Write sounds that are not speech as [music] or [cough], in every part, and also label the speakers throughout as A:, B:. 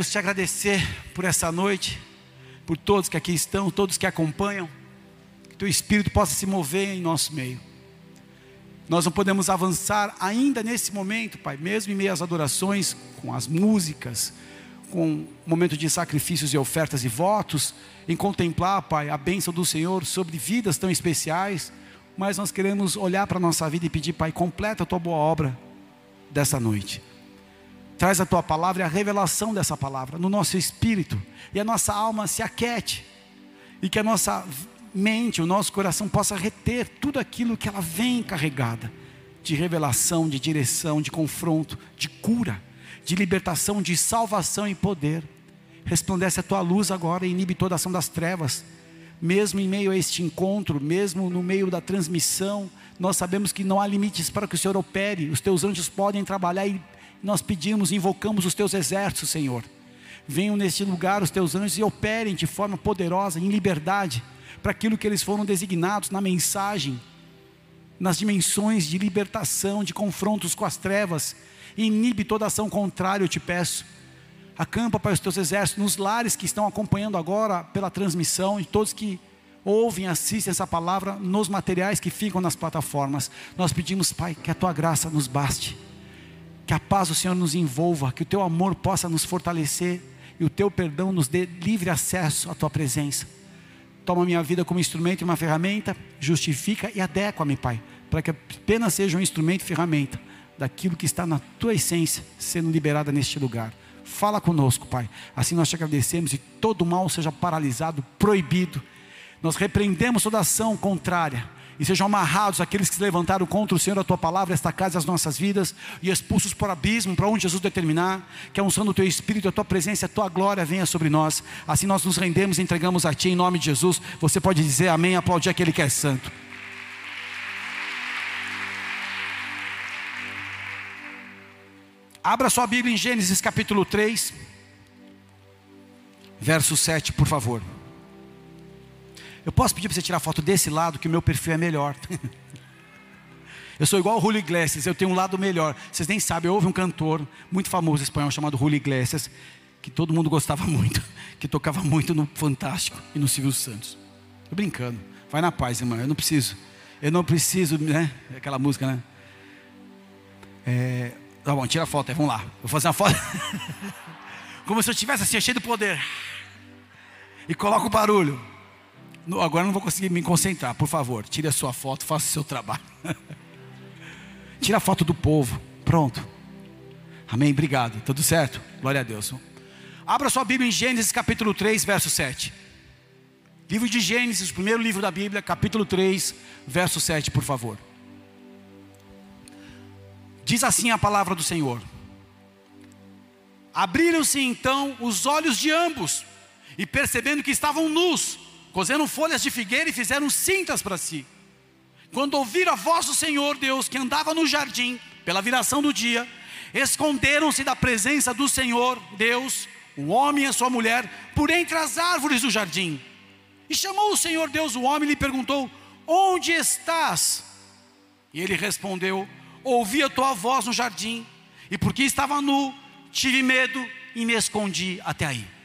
A: Queremos te agradecer por essa noite, por todos que aqui estão, todos que acompanham, que teu Espírito possa se mover em nosso meio. Nós não podemos avançar ainda nesse momento, Pai, mesmo em meio às adorações, com as músicas, com o momento de sacrifícios e ofertas e votos, em contemplar, Pai, a bênção do Senhor sobre vidas tão especiais, mas nós queremos olhar para a nossa vida e pedir, Pai, completa a tua boa obra dessa noite. Traz a tua palavra e a revelação dessa palavra no nosso espírito, e a nossa alma se aquete, e que a nossa mente, o nosso coração possa reter tudo aquilo que ela vem carregada de revelação, de direção, de confronto, de cura, de libertação, de salvação e poder. Resplandece a tua luz agora e inibe toda a ação das trevas. Mesmo em meio a este encontro, mesmo no meio da transmissão, nós sabemos que não há limites para que o Senhor opere. Os teus anjos podem trabalhar e nós pedimos, invocamos os teus exércitos, Senhor. Venham neste lugar os teus anjos e operem de forma poderosa, em liberdade, para aquilo que eles foram designados na mensagem, nas dimensões de libertação, de confrontos com as trevas. Inibe toda ação contrária, eu te peço. Acampa para os teus exércitos nos lares que estão acompanhando agora pela transmissão, e todos que ouvem, assistem essa palavra nos materiais que ficam nas plataformas. Nós pedimos, Pai, que a tua graça nos baste que a paz do Senhor nos envolva, que o teu amor possa nos fortalecer e o teu perdão nos dê livre acesso à tua presença. Toma minha vida como instrumento e uma ferramenta, justifica e adequa-me, Pai, para que apenas seja um instrumento e ferramenta daquilo que está na tua essência sendo liberada neste lugar. Fala conosco, Pai. Assim nós te agradecemos e todo mal seja paralisado, proibido. Nós repreendemos toda ação contrária e sejam amarrados aqueles que se levantaram contra o Senhor, a tua palavra, esta casa, as nossas vidas, e expulsos por abismo, para onde Jesus determinar, que a unção do teu Espírito, a tua presença, a tua glória venha sobre nós. Assim nós nos rendemos e entregamos a ti em nome de Jesus. Você pode dizer amém, aplaudir aquele que é santo. Abra sua Bíblia em Gênesis capítulo 3, verso 7, por favor. Eu posso pedir para você tirar foto desse lado, que o meu perfil é melhor. [laughs] eu sou igual o Julio Iglesias, eu tenho um lado melhor. Vocês nem sabem, houve um cantor muito famoso espanhol chamado Julio Iglesias, que todo mundo gostava [laughs] muito, que tocava muito no Fantástico e no Silvio Santos. Estou brincando. Vai na paz, irmão. Eu não preciso. Eu não preciso, né? Aquela música, né? É, tá bom, tira a foto aí, vamos lá. Vou fazer uma foto. [laughs] Como se eu tivesse assim, cheio de poder. E coloca o barulho. Agora não vou conseguir me concentrar, por favor, tire a sua foto, faça o seu trabalho. [laughs] Tira a foto do povo. Pronto. Amém, obrigado. Tudo certo? Glória a Deus. Abra sua Bíblia em Gênesis capítulo 3, verso 7. Livro de Gênesis, primeiro livro da Bíblia, capítulo 3, verso 7, por favor. Diz assim a palavra do Senhor: Abriram-se então os olhos de ambos, e percebendo que estavam nus, cozeram folhas de figueira e fizeram cintas para si. Quando ouviram a voz do Senhor Deus que andava no jardim, pela viração do dia, esconderam-se da presença do Senhor Deus, o homem e a sua mulher, por entre as árvores do jardim. E chamou o Senhor Deus o homem e lhe perguntou: Onde estás? E ele respondeu: Ouvi a tua voz no jardim, e porque estava nu, tive medo e me escondi até aí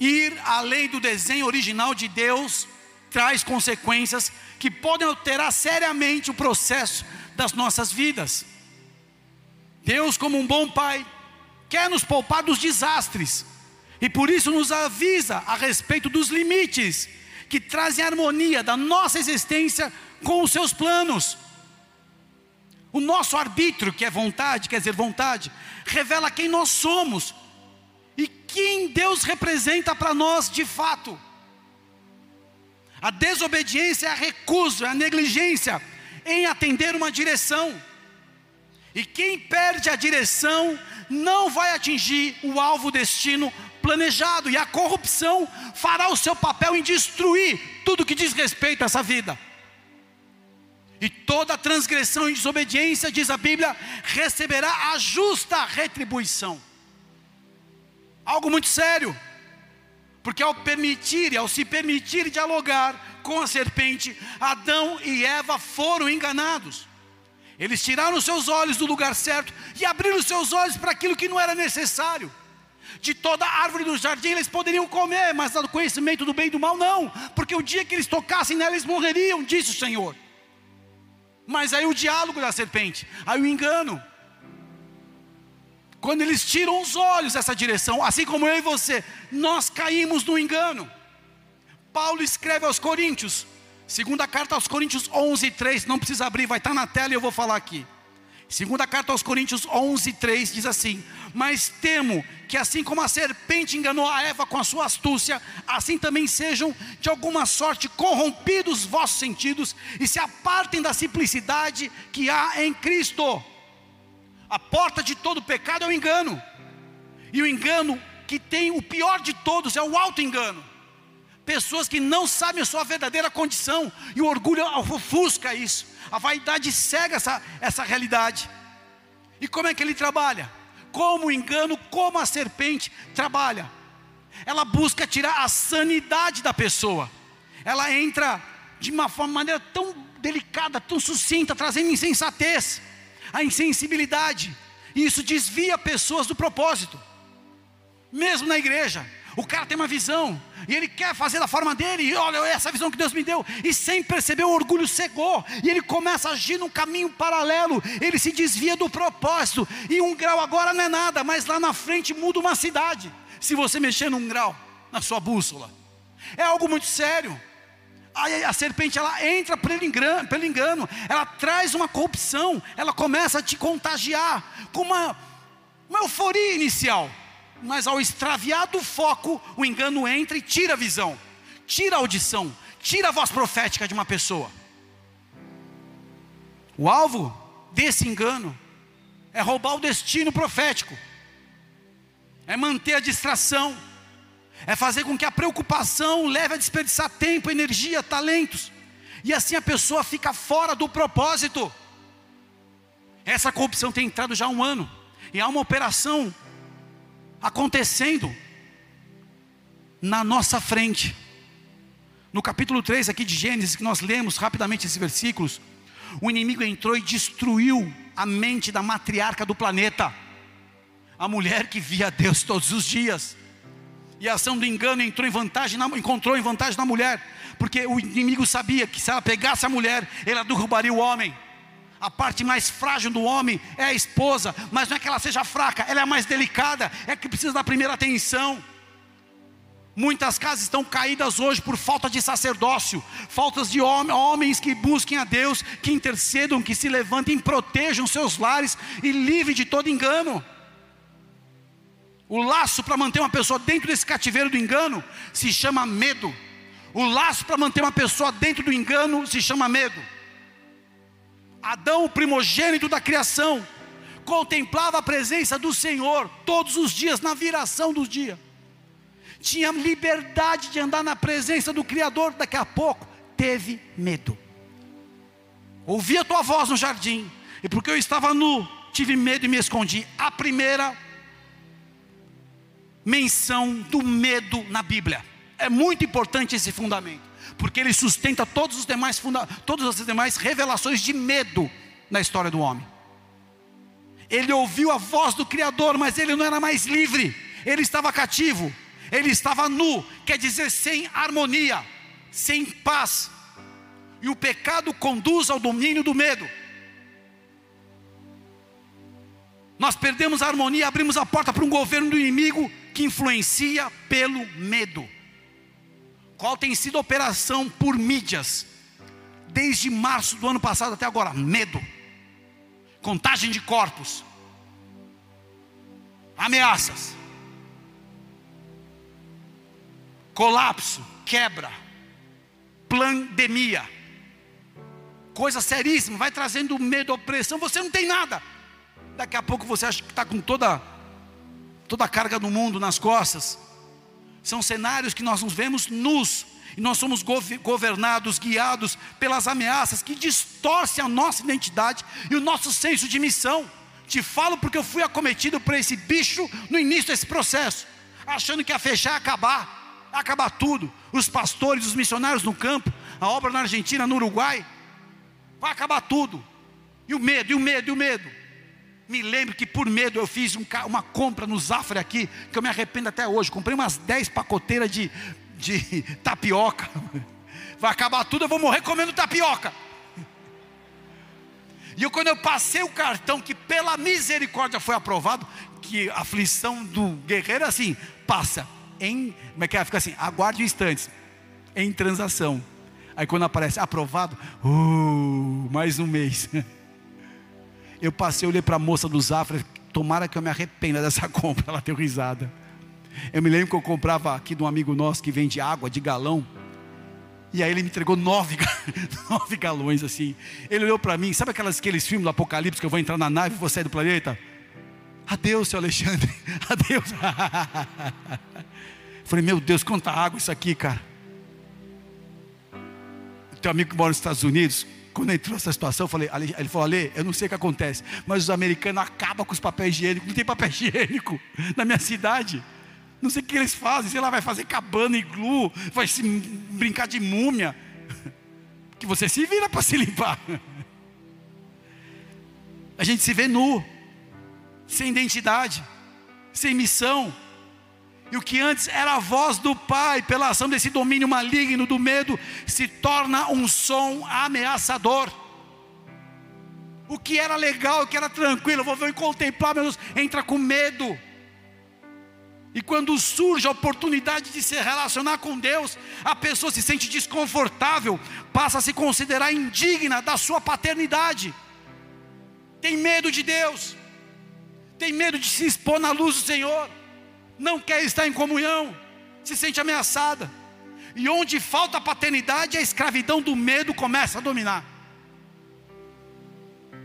A: ir além do desenho original de Deus traz consequências que podem alterar seriamente o processo das nossas vidas. Deus, como um bom pai, quer nos poupar dos desastres e por isso nos avisa a respeito dos limites que trazem harmonia da nossa existência com os seus planos. O nosso arbítrio, que é vontade, quer dizer vontade, revela quem nós somos quem Deus representa para nós de fato. A desobediência é a recusa, é a negligência em atender uma direção. E quem perde a direção não vai atingir o alvo destino planejado, e a corrupção fará o seu papel em destruir tudo que diz respeito a essa vida. E toda transgressão e desobediência, diz a Bíblia, receberá a justa retribuição. Algo muito sério. Porque ao permitir, ao se permitir dialogar com a serpente, Adão e Eva foram enganados. Eles tiraram seus olhos do lugar certo e abriram seus olhos para aquilo que não era necessário. De toda árvore do jardim eles poderiam comer, mas do conhecimento do bem e do mal não, porque o dia que eles tocassem nela eles morreriam, disse o Senhor. Mas aí o diálogo da serpente, aí o engano. Quando eles tiram os olhos dessa direção, assim como eu e você, nós caímos no engano. Paulo escreve aos Coríntios, segunda carta aos Coríntios 11, 3, não precisa abrir, vai estar na tela e eu vou falar aqui. Segunda carta aos Coríntios 11, 3 diz assim: Mas temo que assim como a serpente enganou a Eva com a sua astúcia, assim também sejam de alguma sorte corrompidos vossos sentidos e se apartem da simplicidade que há em Cristo. A porta de todo pecado é o engano. E o engano que tem o pior de todos é o auto-engano. Pessoas que não sabem a sua verdadeira condição, e o orgulho ofusca isso. A vaidade cega essa, essa realidade. E como é que ele trabalha? Como o engano, como a serpente trabalha. Ela busca tirar a sanidade da pessoa. Ela entra de uma maneira tão delicada, tão sucinta, trazendo insensatez a insensibilidade. E isso desvia pessoas do propósito. Mesmo na igreja, o cara tem uma visão e ele quer fazer da forma dele. E olha, essa visão que Deus me deu. E sem perceber, o orgulho cegou. E ele começa a agir num caminho paralelo. Ele se desvia do propósito. E um grau agora não é nada, mas lá na frente muda uma cidade. Se você mexer num grau na sua bússola, é algo muito sério a, a serpente ela entra pelo engano, pelo engano, ela traz uma corrupção, ela começa a te contagiar com uma, uma euforia inicial, mas ao extraviar do foco, o engano entra e tira a visão, tira a audição, tira a voz profética de uma pessoa. O alvo desse engano é roubar o destino profético, é manter a distração é fazer com que a preocupação leve a desperdiçar tempo, energia, talentos, e assim a pessoa fica fora do propósito. Essa corrupção tem entrado já há um ano, e há uma operação acontecendo na nossa frente. No capítulo 3 aqui de Gênesis, que nós lemos rapidamente esses versículos, o inimigo entrou e destruiu a mente da matriarca do planeta, a mulher que via Deus todos os dias. E a ação do engano entrou em vantagem, na, encontrou em vantagem na mulher, porque o inimigo sabia que se ela pegasse a mulher, ela derrubaria o homem. A parte mais frágil do homem é a esposa, mas não é que ela seja fraca, ela é a mais delicada, é que precisa da primeira atenção. Muitas casas estão caídas hoje por falta de sacerdócio, faltas de homens que busquem a Deus, que intercedam, que se levantem, protejam seus lares e livrem de todo engano. O laço para manter uma pessoa dentro desse cativeiro do engano se chama medo. O laço para manter uma pessoa dentro do engano se chama medo. Adão, o primogênito da criação, contemplava a presença do Senhor todos os dias, na viração do dia. Tinha liberdade de andar na presença do Criador, daqui a pouco teve medo. Ouvi a tua voz no jardim, e porque eu estava nu, tive medo e me escondi. A primeira menção do medo na Bíblia. É muito importante esse fundamento, porque ele sustenta todos os demais funda todas as demais revelações de medo na história do homem. Ele ouviu a voz do Criador, mas ele não era mais livre, ele estava cativo, ele estava nu, quer dizer, sem harmonia, sem paz. E o pecado conduz ao domínio do medo. Nós perdemos a harmonia, abrimos a porta para um governo do inimigo que influencia pelo medo. Qual tem sido a operação por mídias desde março do ano passado até agora? Medo. Contagem de corpos. Ameaças. Colapso, quebra, pandemia. Coisa seríssima, vai trazendo medo, opressão, você não tem nada. Daqui a pouco você acha que está com toda toda a carga do mundo nas costas. São cenários que nós nos vemos nus, e nós somos governados, guiados pelas ameaças que distorcem a nossa identidade e o nosso senso de missão. Te falo porque eu fui acometido por esse bicho no início desse processo, achando que ia fechar, acabar, acabar tudo. Os pastores, os missionários no campo, a obra na Argentina, no Uruguai, vai acabar tudo. E o medo, e o medo, e o medo. Me lembro que por medo eu fiz um, uma compra no Zafra aqui, que eu me arrependo até hoje. Comprei umas 10 pacoteiras de, de [laughs] tapioca. Vai acabar tudo, eu vou morrer comendo tapioca. E eu, quando eu passei o cartão, que pela misericórdia foi aprovado, que a aflição do guerreiro é assim, passa em, como é que é? Fica assim, aguarde instantes, em transação. Aí quando aparece aprovado, uh, mais um mês. [laughs] Eu passei, olhei para a moça do Zafra, tomara que eu me arrependa dessa [laughs] compra, ela deu risada. Eu me lembro que eu comprava aqui de um amigo nosso que vende água de galão. E aí ele me entregou nove, [laughs] nove galões assim. Ele olhou para mim, sabe aquelas, aqueles filmes do Apocalipse que eu vou entrar na nave e vou sair do planeta? Adeus, seu Alexandre. [laughs] Adeus. Falei, meu Deus, quanta água isso aqui, cara. Teu amigo que mora nos Estados Unidos, quando entrou essa situação, eu falei, ele falou, Ale, eu não sei o que acontece, mas os americanos acabam com os papéis higiênicos, não tem papel [laughs] higiênico na minha cidade. Não sei o que eles fazem, sei lá, vai fazer cabana e glue, vai se brincar de múmia. [laughs] Que você se vira para se limpar. [laughs] A gente se vê nu, sem identidade, sem missão. E o que antes era a voz do Pai, pela ação desse domínio maligno do medo, se torna um som ameaçador. O que era legal, o que era tranquilo, eu vou ver contemplar, meu Deus, entra com medo. E quando surge a oportunidade de se relacionar com Deus, a pessoa se sente desconfortável, passa a se considerar indigna da sua paternidade. Tem medo de Deus, tem medo de se expor na luz do Senhor, não quer estar em comunhão, se sente ameaçada. E onde falta paternidade, a escravidão do medo começa a dominar.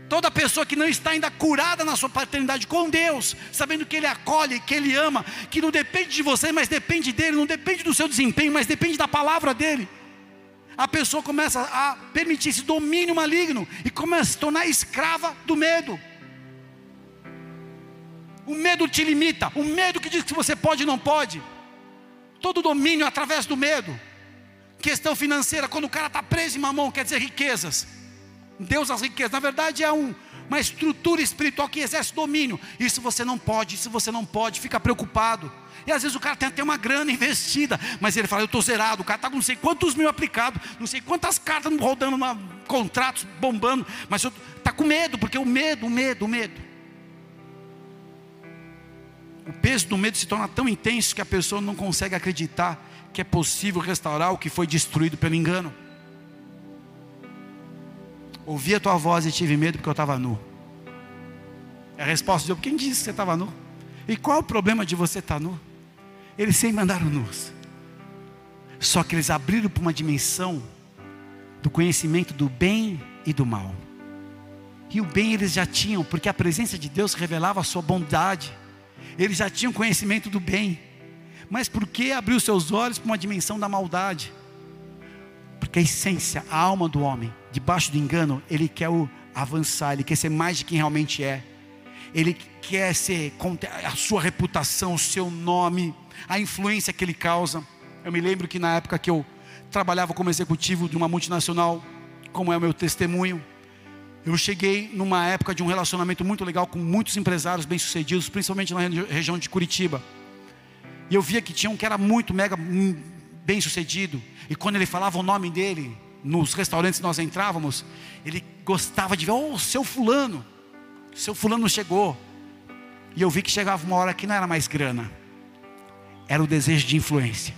A: Toda pessoa que não está ainda curada na sua paternidade com Deus, sabendo que Ele acolhe, que Ele ama, que não depende de você, mas depende dEle, não depende do seu desempenho, mas depende da palavra dEle. A pessoa começa a permitir esse domínio maligno e começa a se tornar escrava do medo. O medo te limita, o medo que diz que você pode e não pode. Todo domínio através do medo. Questão financeira, quando o cara está preso em mamão, quer dizer riquezas. Deus das riquezas. Na verdade, é um, uma estrutura espiritual que exerce domínio. Isso você não pode, isso você não pode, fica preocupado. E às vezes o cara tem até uma grana [laughs] investida, mas ele fala: Eu estou zerado. O cara está com não sei quantos mil aplicados, não sei quantas cartas rodando, uma, contratos bombando, mas está com medo, porque o medo, o medo, o medo. O peso do medo se torna tão intenso que a pessoa não consegue acreditar que é possível restaurar o que foi destruído pelo engano. Ouvi a tua voz e tive medo porque eu estava nu. A resposta de quem disse que você estava nu? E qual é o problema de você estar tá nu? Eles sempre andaram nus. Só que eles abriram para uma dimensão do conhecimento do bem e do mal. E o bem eles já tinham, porque a presença de Deus revelava a sua bondade. Eles já tinham conhecimento do bem. Mas por que abriu seus olhos para uma dimensão da maldade? Porque a essência, a alma do homem, debaixo do engano, ele quer o avançar, ele quer ser mais de quem realmente é. Ele quer ser a sua reputação, o seu nome, a influência que ele causa. Eu me lembro que na época que eu trabalhava como executivo de uma multinacional, como é o meu testemunho, eu cheguei numa época de um relacionamento muito legal com muitos empresários bem-sucedidos, principalmente na região de Curitiba. E eu via que tinha um que era muito mega hum, bem-sucedido, e quando ele falava o nome dele, nos restaurantes que nós entrávamos, ele gostava de ver, oh, seu fulano, seu fulano chegou. E eu vi que chegava uma hora que não era mais grana, era o desejo de influência.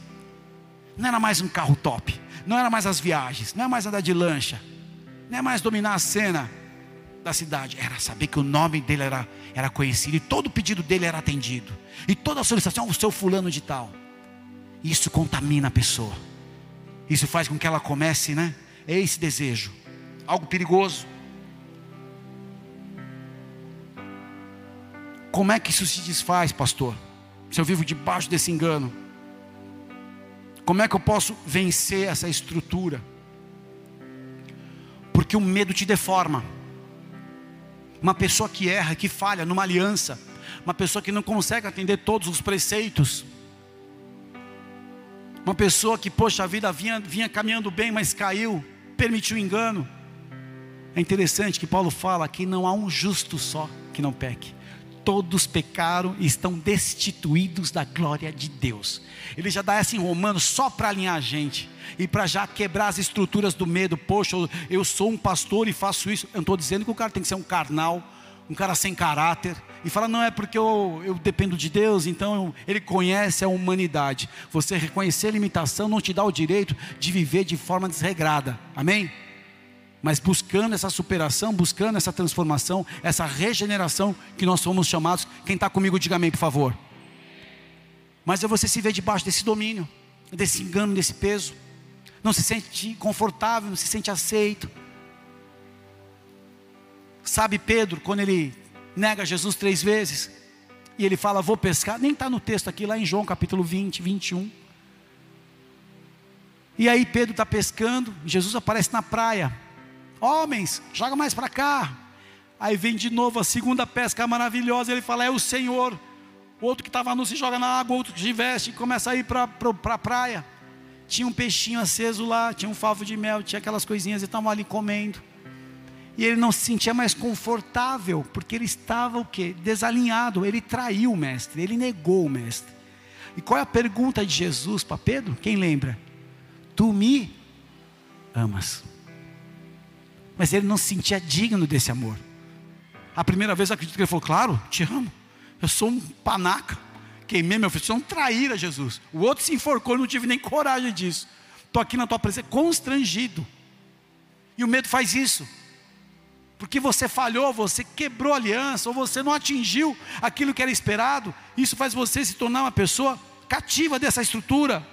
A: Não era mais um carro top, não era mais as viagens, não era mais andar de lancha, não é mais dominar a cena da cidade, era saber que o nome dele era, era conhecido e todo pedido dele era atendido, e toda solicitação, o seu fulano de tal. Isso contamina a pessoa. Isso faz com que ela comece, né? É esse desejo, algo perigoso. Como é que isso se desfaz, pastor? Se eu vivo debaixo desse engano, como é que eu posso vencer essa estrutura? Porque o medo te deforma. Uma pessoa que erra, que falha numa aliança, uma pessoa que não consegue atender todos os preceitos, uma pessoa que, poxa, a vida vinha, vinha caminhando bem, mas caiu, permitiu engano. É interessante que Paulo fala que não há um justo só que não peque. Todos pecaram e estão destituídos da glória de Deus. Ele já dá essa em Romanos só para alinhar a gente e para já quebrar as estruturas do medo. Poxa, eu sou um pastor e faço isso. Eu não estou dizendo que o cara tem que ser um carnal, um cara sem caráter e fala: não é porque eu, eu dependo de Deus, então eu, Ele conhece a humanidade. Você reconhecer a limitação não te dá o direito de viver de forma desregrada, amém? Mas buscando essa superação, buscando essa transformação, essa regeneração que nós somos chamados. Quem está comigo, diga amém, por favor. Mas é você se ver debaixo desse domínio, desse engano, desse peso. Não se sente confortável, não se sente aceito. Sabe Pedro, quando ele nega Jesus três vezes, e ele fala, vou pescar, nem está no texto aqui, lá em João capítulo 20, 21. E aí Pedro está pescando, Jesus aparece na praia, homens, joga mais para cá. Aí vem de novo a segunda pesca maravilhosa, ele fala, é o Senhor. O outro que estava nu se joga na água, outro que se veste e começa a ir para a pra praia. Tinha um peixinho aceso lá, tinha um favo de mel, tinha aquelas coisinhas, e estavam ali comendo. E ele não se sentia mais confortável, porque ele estava o quê? Desalinhado, ele traiu o mestre, ele negou o mestre. E qual é a pergunta de Jesus para Pedro? Quem lembra? Tu me amas. Mas ele não se sentia digno desse amor. A primeira vez eu acredito que ele falou: Claro, te amo. Eu sou um panaca. Queimei meu filho, sou um traíra, Jesus. O outro se enforcou, eu não tive nem coragem disso. Estou aqui na tua presença, constrangido. E o medo faz isso porque você falhou, você quebrou a aliança, ou você não atingiu aquilo que era esperado, isso faz você se tornar uma pessoa cativa dessa estrutura.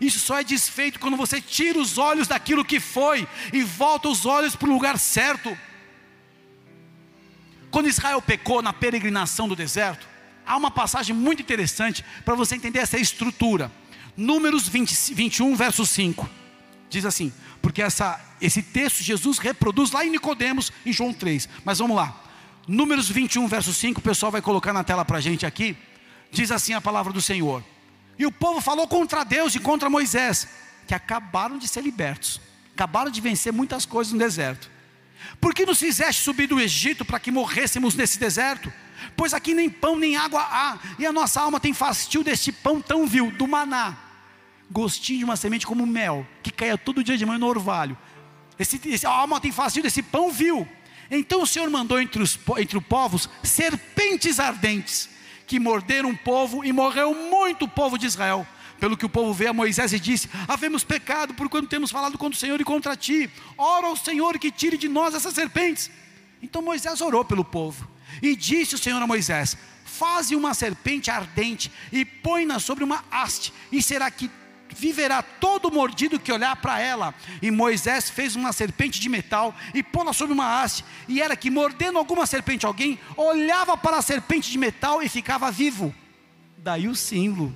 A: Isso só é desfeito quando você tira os olhos daquilo que foi e volta os olhos para o lugar certo. Quando Israel pecou na peregrinação do deserto, há uma passagem muito interessante para você entender essa estrutura. Números 20, 21, verso 5. Diz assim: porque essa, esse texto Jesus reproduz lá em Nicodemos, em João 3. Mas vamos lá. Números 21, verso 5, o pessoal vai colocar na tela para a gente aqui. Diz assim a palavra do Senhor. E o povo falou contra Deus e contra Moisés, que acabaram de ser libertos, acabaram de vencer muitas coisas no deserto. Por que nos fizeste subir do Egito para que morrêssemos nesse deserto? Pois aqui nem pão nem água há, e a nossa alma tem fastio deste pão tão vil, do maná gostinho de uma semente como mel, que caia todo dia de manhã no orvalho. Esse, esse, a alma tem fácil desse pão vil. Então o Senhor mandou entre os entre os povos serpentes ardentes, que morderam o povo e morreu muito o povo de Israel. Pelo que o povo veio a Moisés e disse: Havemos pecado por quando temos falado contra o Senhor e contra ti. Ora ao Senhor que tire de nós essas serpentes. Então Moisés orou pelo povo. E disse o Senhor a Moisés: Faze uma serpente ardente e põe-na sobre uma haste, e será que viverá todo mordido que olhar para ela. E Moisés fez uma serpente de metal e pô-la sobre uma haste. E era que, mordendo alguma serpente alguém, olhava para a serpente de metal e ficava vivo. Daí o símbolo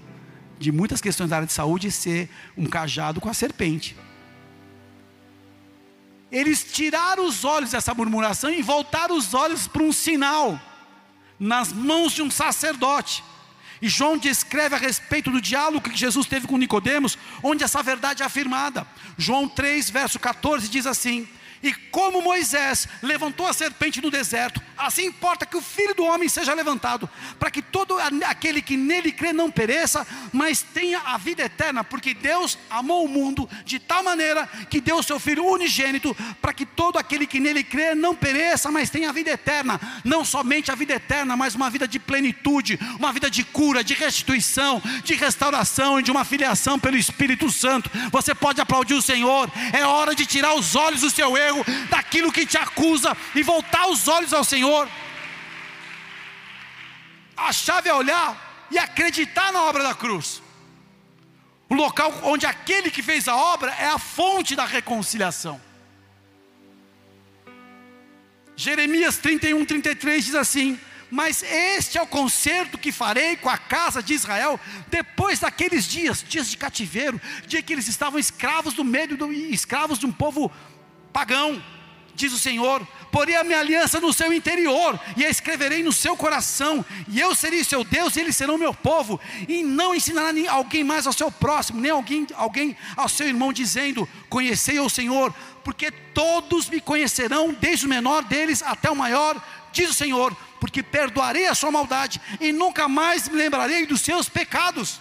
A: de muitas questões da área de saúde ser um cajado com a serpente. Eles tiraram os olhos dessa murmuração e voltaram os olhos para um sinal nas mãos de um sacerdote. E João descreve a respeito do diálogo que Jesus teve com Nicodemos, onde essa verdade é afirmada. João 3, verso 14 diz assim: e como Moisés levantou a serpente no deserto, assim importa que o filho do homem seja levantado, para que todo aquele que nele crê não pereça, mas tenha a vida eterna, porque Deus amou o mundo de tal maneira que deu o seu filho unigênito, para que todo aquele que nele crê não pereça, mas tenha a vida eterna, não somente a vida eterna, mas uma vida de plenitude, uma vida de cura, de restituição, de restauração e de uma filiação pelo Espírito Santo. Você pode aplaudir o Senhor, é hora de tirar os olhos do seu erro daquilo que te acusa e voltar os olhos ao Senhor. A chave é olhar e acreditar na obra da cruz. O local onde aquele que fez a obra é a fonte da reconciliação. Jeremias 31, 33 diz assim: Mas este é o concerto que farei com a casa de Israel depois daqueles dias, dias de cativeiro, dia que eles estavam escravos do meio do escravos de um povo pagão. diz o Senhor, porei a minha aliança no seu interior, e a escreverei no seu coração, e eu serei seu Deus, e eles serão meu povo, e não ensinará alguém mais ao seu próximo, nem alguém, alguém ao seu irmão, dizendo: Conhecei o Senhor, porque todos me conhecerão, desde o menor deles até o maior, diz o Senhor, porque perdoarei a sua maldade, e nunca mais me lembrarei dos seus pecados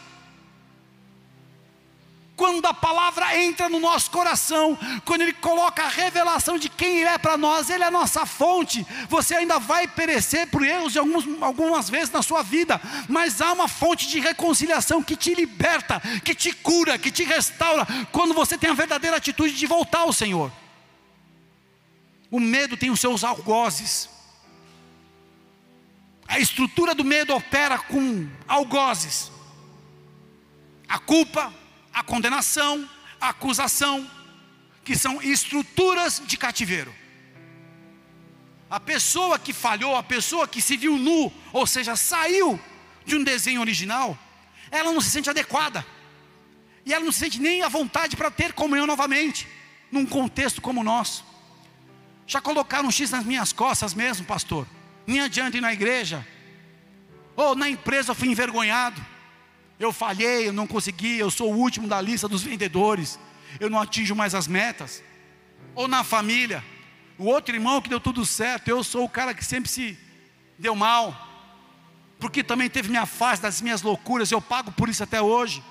A: quando a palavra entra no nosso coração, quando Ele coloca a revelação de quem Ele é para nós, Ele é a nossa fonte. Você ainda vai perecer por erros alguns, algumas vezes na sua vida, mas há uma fonte de reconciliação que te liberta, que te cura, que te restaura, quando você tem a verdadeira atitude de voltar ao Senhor. O medo tem os seus algozes. A estrutura do medo opera com algozes. A culpa, a condenação, a acusação, que são estruturas de cativeiro. A pessoa que falhou, a pessoa que se viu nu, ou seja, saiu de um desenho original, ela não se sente adequada. E ela não se sente nem à vontade para ter comunhão novamente, num contexto como o nosso. Já colocaram um X nas minhas costas mesmo, pastor. Nem adianta ir na igreja. Ou na empresa eu fui envergonhado. Eu falhei, eu não consegui, eu sou o último da lista dos vendedores, eu não atinjo mais as metas. Ou na família, o outro irmão que deu tudo certo, eu sou o cara que sempre se deu mal, porque também teve minha fase das minhas loucuras, eu pago por isso até hoje.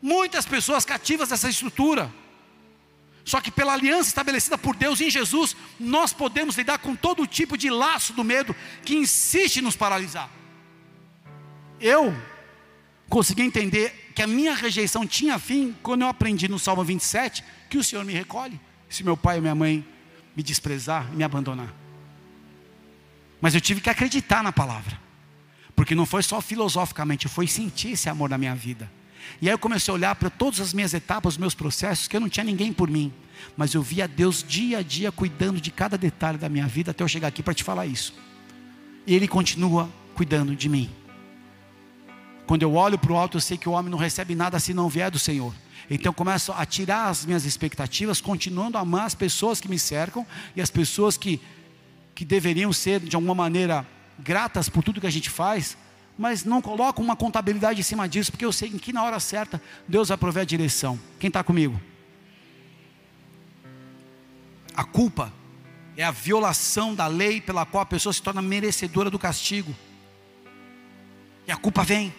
A: Muitas pessoas cativas dessa estrutura. Só que pela aliança estabelecida por Deus em Jesus, nós podemos lidar com todo tipo de laço do medo que insiste em nos paralisar. Eu consegui entender que a minha rejeição tinha fim quando eu aprendi no Salmo 27 que o Senhor me recolhe se meu pai ou minha mãe me desprezar e me abandonar. Mas eu tive que acreditar na palavra, porque não foi só filosoficamente, foi sentir esse amor na minha vida. E aí eu comecei a olhar para todas as minhas etapas, os meus processos, que eu não tinha ninguém por mim, mas eu via Deus dia a dia cuidando de cada detalhe da minha vida até eu chegar aqui para te falar isso. E Ele continua cuidando de mim. Quando eu olho para o alto, eu sei que o homem não recebe nada se não vier do Senhor. Então eu começo a tirar as minhas expectativas, continuando a amar as pessoas que me cercam e as pessoas que, que deveriam ser, de alguma maneira, gratas por tudo que a gente faz, mas não coloco uma contabilidade em cima disso, porque eu sei que na hora certa Deus vai prover a direção. Quem está comigo? A culpa é a violação da lei pela qual a pessoa se torna merecedora do castigo. E a culpa vem.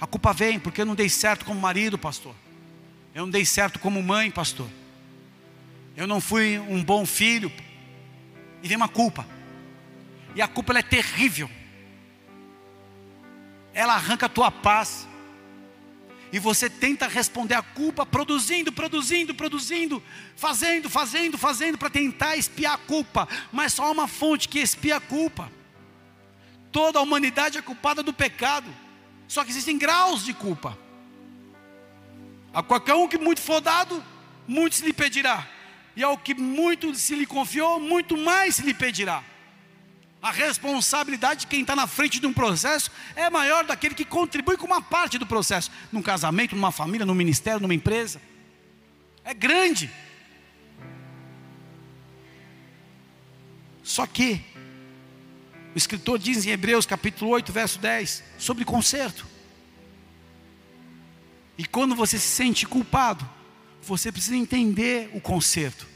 A: A culpa vem porque eu não dei certo como marido, pastor. Eu não dei certo como mãe, pastor. Eu não fui um bom filho. E vem uma culpa. E a culpa é terrível. Ela arranca a tua paz. E você tenta responder a culpa produzindo, produzindo, produzindo, fazendo, fazendo, fazendo para tentar espiar a culpa. Mas só há uma fonte que espia a culpa. Toda a humanidade é culpada do pecado. Só que existem graus de culpa. A qualquer um que muito for dado, muito se lhe pedirá. E ao que muito se lhe confiou, muito mais se lhe pedirá. A responsabilidade de quem está na frente de um processo é maior daquele que contribui com uma parte do processo, num casamento, numa família, num ministério, numa empresa. É grande. Só que o escritor diz em Hebreus capítulo 8, verso 10, sobre conserto. E quando você se sente culpado, você precisa entender o conserto.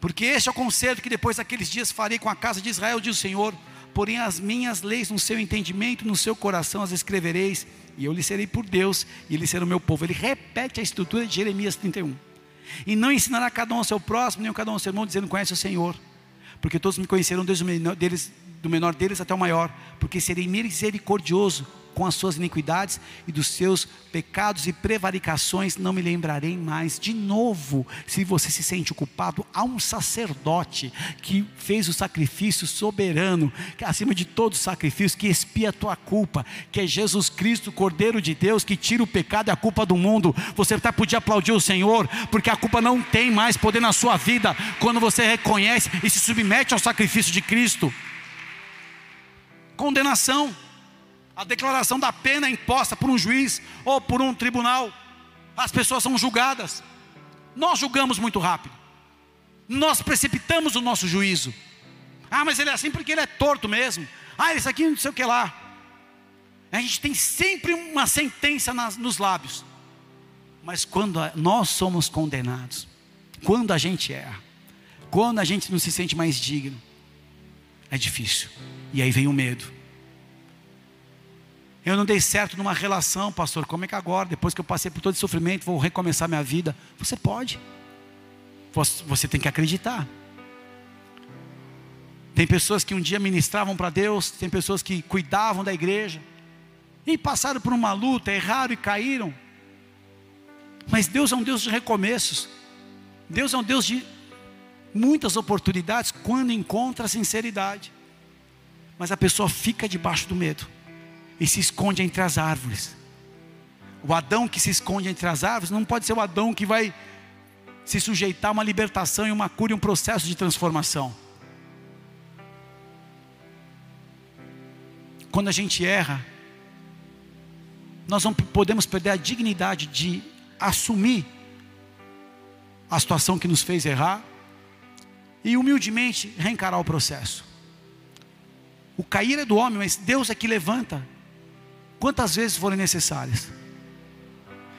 A: Porque este é o conserto que depois daqueles dias farei com a casa de Israel, diz o Senhor. Porém, as minhas leis no seu entendimento, no seu coração as escrevereis, e eu lhe serei por Deus, e ele será o meu povo. Ele repete a estrutura de Jeremias 31. E não ensinará cada um ao seu próximo, nem cada um ao seu irmão, dizendo: Conhece o Senhor porque todos me conheceram desde o menor deles, até o maior, porque serei misericordioso com as suas iniquidades e dos seus pecados e prevaricações não me lembrarei mais. De novo, se você se sente culpado, há um sacerdote que fez o sacrifício soberano, que acima de todo sacrifício, que expia a tua culpa, que é Jesus Cristo, Cordeiro de Deus, que tira o pecado e a culpa do mundo. Você até podia aplaudir o Senhor, porque a culpa não tem mais poder na sua vida quando você reconhece e se submete ao sacrifício de Cristo. Condenação a declaração da pena imposta por um juiz ou por um tribunal. As pessoas são julgadas. Nós julgamos muito rápido. nós precipitamos o nosso juízo. Ah, mas ele é assim porque ele é torto mesmo. Ah, isso aqui não sei o que lá. A gente tem sempre uma sentença nas, nos lábios. Mas quando nós somos condenados, quando a gente erra, quando a gente não se sente mais digno, é difícil. E aí vem o medo. Eu não dei certo numa relação, pastor. Como é que agora, depois que eu passei por todo esse sofrimento, vou recomeçar minha vida? Você pode. Você tem que acreditar. Tem pessoas que um dia ministravam para Deus, tem pessoas que cuidavam da igreja, e passaram por uma luta, erraram e caíram. Mas Deus é um Deus de recomeços. Deus é um Deus de muitas oportunidades quando encontra a sinceridade. Mas a pessoa fica debaixo do medo e se esconde entre as árvores. O Adão que se esconde entre as árvores não pode ser o Adão que vai se sujeitar a uma libertação e uma cura e um processo de transformação. Quando a gente erra, nós não podemos perder a dignidade de assumir a situação que nos fez errar e humildemente reencarar o processo. O cair é do homem, mas Deus é que levanta. Quantas vezes forem necessárias.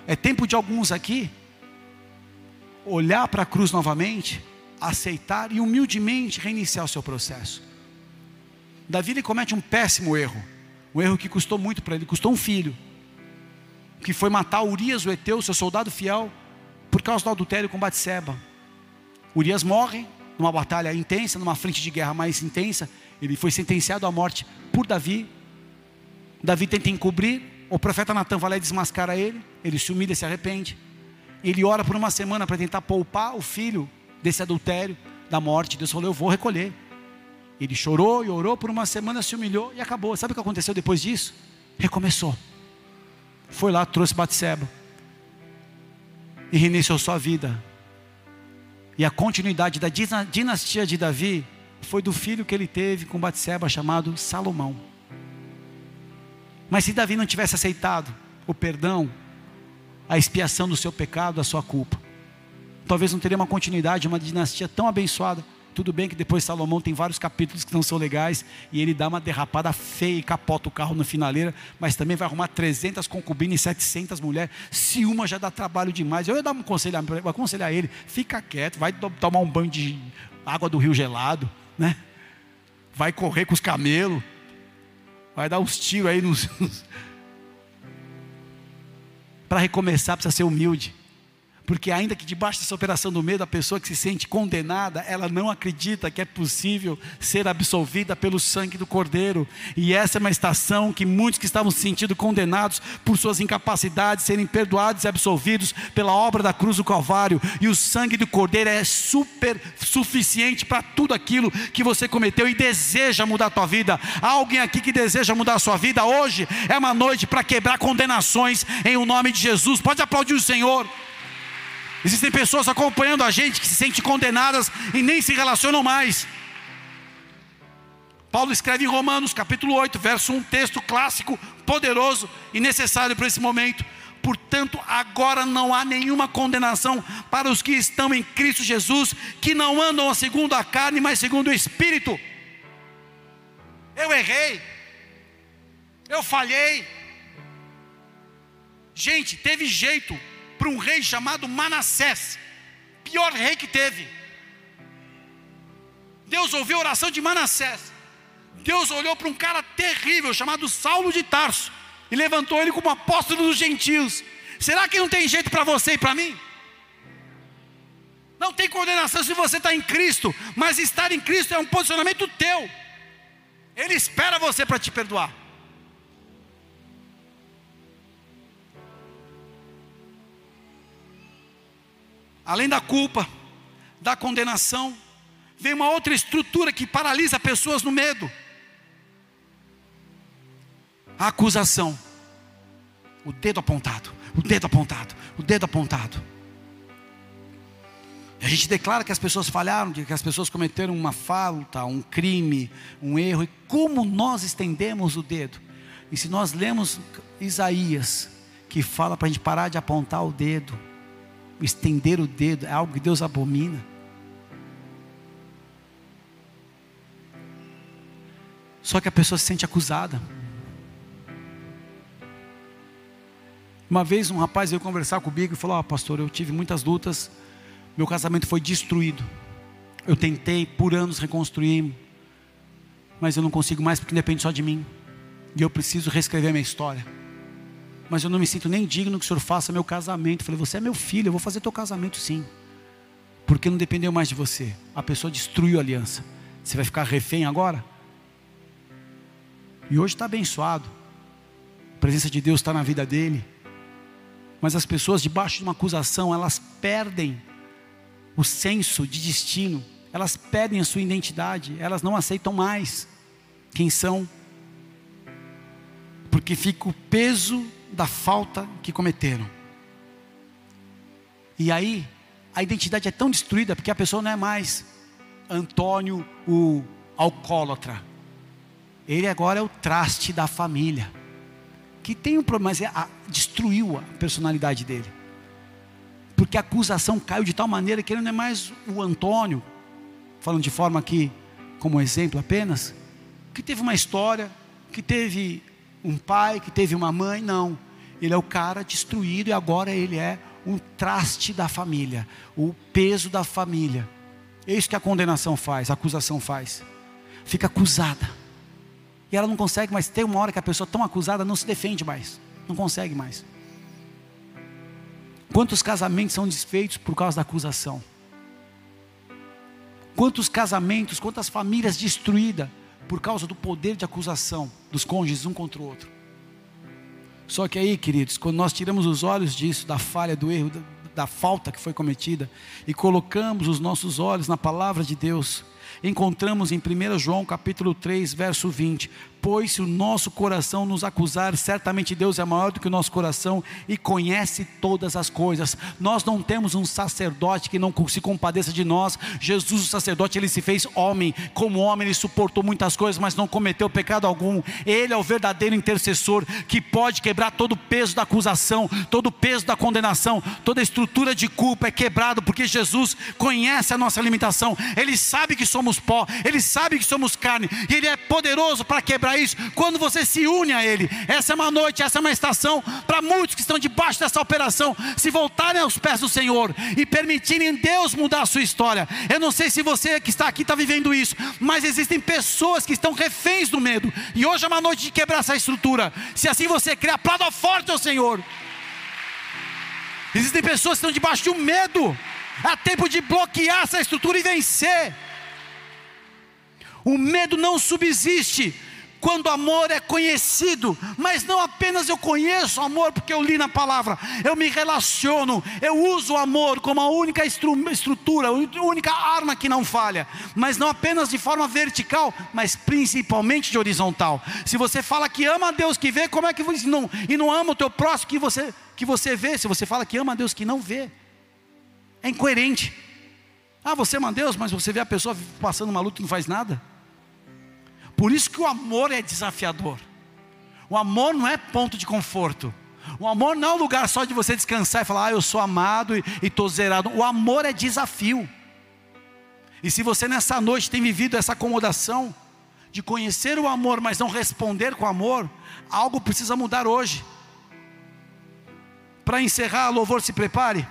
A: É tempo de alguns aqui olhar para a cruz novamente, aceitar e humildemente reiniciar o seu processo. Davi ele comete um péssimo erro, um erro que custou muito para ele, custou um filho, que foi matar Urias o Eteu, seu soldado fiel, por causa do adultério com Batseba. Urias morre numa batalha intensa, numa frente de guerra mais intensa, ele foi sentenciado à morte por Davi. Davi tenta encobrir, o profeta Natan vai lá e desmascara ele, ele se humilha e se arrepende. Ele ora por uma semana para tentar poupar o filho desse adultério, da morte. Deus falou: Eu vou recolher. Ele chorou e orou por uma semana, se humilhou e acabou. Sabe o que aconteceu depois disso? Recomeçou. Foi lá, trouxe Batseba. E reiniciou sua vida. E a continuidade da dinastia de Davi foi do filho que ele teve com Batseba, chamado Salomão. Mas se Davi não tivesse aceitado o perdão, a expiação do seu pecado, a sua culpa. Talvez não teria uma continuidade, uma dinastia tão abençoada. Tudo bem que depois Salomão tem vários capítulos que não são legais e ele dá uma derrapada feia e capota o carro na finaleira, mas também vai arrumar 300 concubinas e 700 mulheres. Se uma já dá trabalho demais, eu ia dar um conselho, aconselhar ele: fica quieto, vai tomar um banho de água do rio gelado, né? Vai correr com os camelos, vai dar uns tiros aí nos, [laughs] para recomeçar precisa ser humilde. Porque ainda que debaixo dessa operação do medo, a pessoa que se sente condenada, ela não acredita que é possível ser absolvida pelo sangue do Cordeiro. E essa é uma estação que muitos que estavam se sentindo condenados por suas incapacidades serem perdoados e absolvidos pela obra da cruz do Calvário. E o sangue do Cordeiro é super suficiente para tudo aquilo que você cometeu e deseja mudar a tua vida. Há alguém aqui que deseja mudar a sua vida hoje? É uma noite para quebrar condenações em o nome de Jesus. Pode aplaudir o Senhor. Existem pessoas acompanhando a gente que se sentem condenadas e nem se relacionam mais. Paulo escreve em Romanos, capítulo 8, verso 1, texto clássico, poderoso e necessário para esse momento. Portanto, agora não há nenhuma condenação para os que estão em Cristo Jesus, que não andam segundo a carne, mas segundo o Espírito. Eu errei, eu falhei. Gente, teve jeito, para um rei chamado Manassés, pior rei que teve. Deus ouviu a oração de Manassés. Deus olhou para um cara terrível chamado Saulo de Tarso e levantou ele como apóstolo dos gentios. Será que não tem jeito para você e para mim? Não tem condenação se você está em Cristo, mas estar em Cristo é um posicionamento teu. Ele espera você para te perdoar. Além da culpa, da condenação, vem uma outra estrutura que paralisa pessoas no medo. A acusação. O dedo apontado, o dedo apontado, o dedo apontado. A gente declara que as pessoas falharam, que as pessoas cometeram uma falta, um crime, um erro. E como nós estendemos o dedo? E se nós lemos Isaías, que fala para a gente parar de apontar o dedo, estender o dedo é algo que Deus abomina. Só que a pessoa se sente acusada. Uma vez um rapaz veio conversar comigo e falou: oh, Pastor, eu tive muitas lutas, meu casamento foi destruído. Eu tentei por anos reconstruir, mas eu não consigo mais porque depende só de mim. E eu preciso reescrever minha história. Mas eu não me sinto nem digno que o senhor faça meu casamento. Eu falei: Você é meu filho, eu vou fazer teu casamento sim. Porque não dependeu mais de você. A pessoa destruiu a aliança. Você vai ficar refém agora? E hoje está abençoado. A presença de Deus está na vida dele. Mas as pessoas debaixo de uma acusação, elas perdem o senso de destino, elas perdem a sua identidade, elas não aceitam mais quem são, porque fica o peso da falta que cometeram. E aí, a identidade é tão destruída porque a pessoa não é mais Antônio, o alcoólatra. Ele agora é o traste da família que tem um problema, mas é a, destruiu a personalidade dele. Porque a acusação caiu de tal maneira que ele não é mais o Antônio, falando de forma aqui, como exemplo apenas, que teve uma história, que teve um pai, que teve uma mãe, não. Ele é o cara destruído e agora ele é um traste da família, o peso da família. É isso que a condenação faz, a acusação faz. Fica acusada e ela não consegue mais. Tem uma hora que a pessoa tão acusada não se defende mais, não consegue mais. Quantos casamentos são desfeitos por causa da acusação? Quantos casamentos, quantas famílias destruídas por causa do poder de acusação dos cônjuges um contra o outro? Só que aí, queridos, quando nós tiramos os olhos disso, da falha, do erro, da, da falta que foi cometida, e colocamos os nossos olhos na palavra de Deus, encontramos em 1 João capítulo 3, verso 20: Pois se o nosso coração nos acusar, certamente Deus é maior do que o nosso coração e conhece todas as coisas. Nós não temos um sacerdote que não se compadeça de nós. Jesus, o sacerdote, ele se fez homem. Como homem, ele suportou muitas coisas, mas não cometeu pecado algum. Ele é o verdadeiro intercessor que pode quebrar todo o peso da acusação, todo o peso da condenação, toda a estrutura de culpa é quebrado, porque Jesus conhece a nossa limitação. Ele sabe que somos pó, ele sabe que somos carne, e ele é poderoso para quebrar isso quando você se une a Ele. Essa é uma noite, essa é uma estação para muitos que estão debaixo dessa operação se voltarem aos pés do Senhor e permitirem Deus mudar a sua história. Eu não sei se você que está aqui está vivendo isso, mas existem pessoas que estão reféns do medo, e hoje é uma noite de quebrar essa estrutura. Se assim você crê, aplauda forte ao Senhor. Existem pessoas que estão debaixo de um medo. Há tempo de bloquear essa estrutura e vencer. O medo não subsiste quando o amor é conhecido, mas não apenas eu conheço o amor porque eu li na palavra, eu me relaciono, eu uso o amor como a única estrutura, a única arma que não falha, mas não apenas de forma vertical, mas principalmente de horizontal. Se você fala que ama a Deus que vê, como é que você não e não ama o teu próximo que você que você vê? Se você fala que ama a Deus que não vê, é incoerente. Ah, você ama a Deus, mas você vê a pessoa passando uma luta e não faz nada. Por isso que o amor é desafiador. O amor não é ponto de conforto. O amor não é um lugar só de você descansar e falar, ah, eu sou amado e estou zerado. O amor é desafio. E se você nessa noite tem vivido essa acomodação de conhecer o amor, mas não responder com amor, algo precisa mudar hoje. Para encerrar, louvor, se prepare.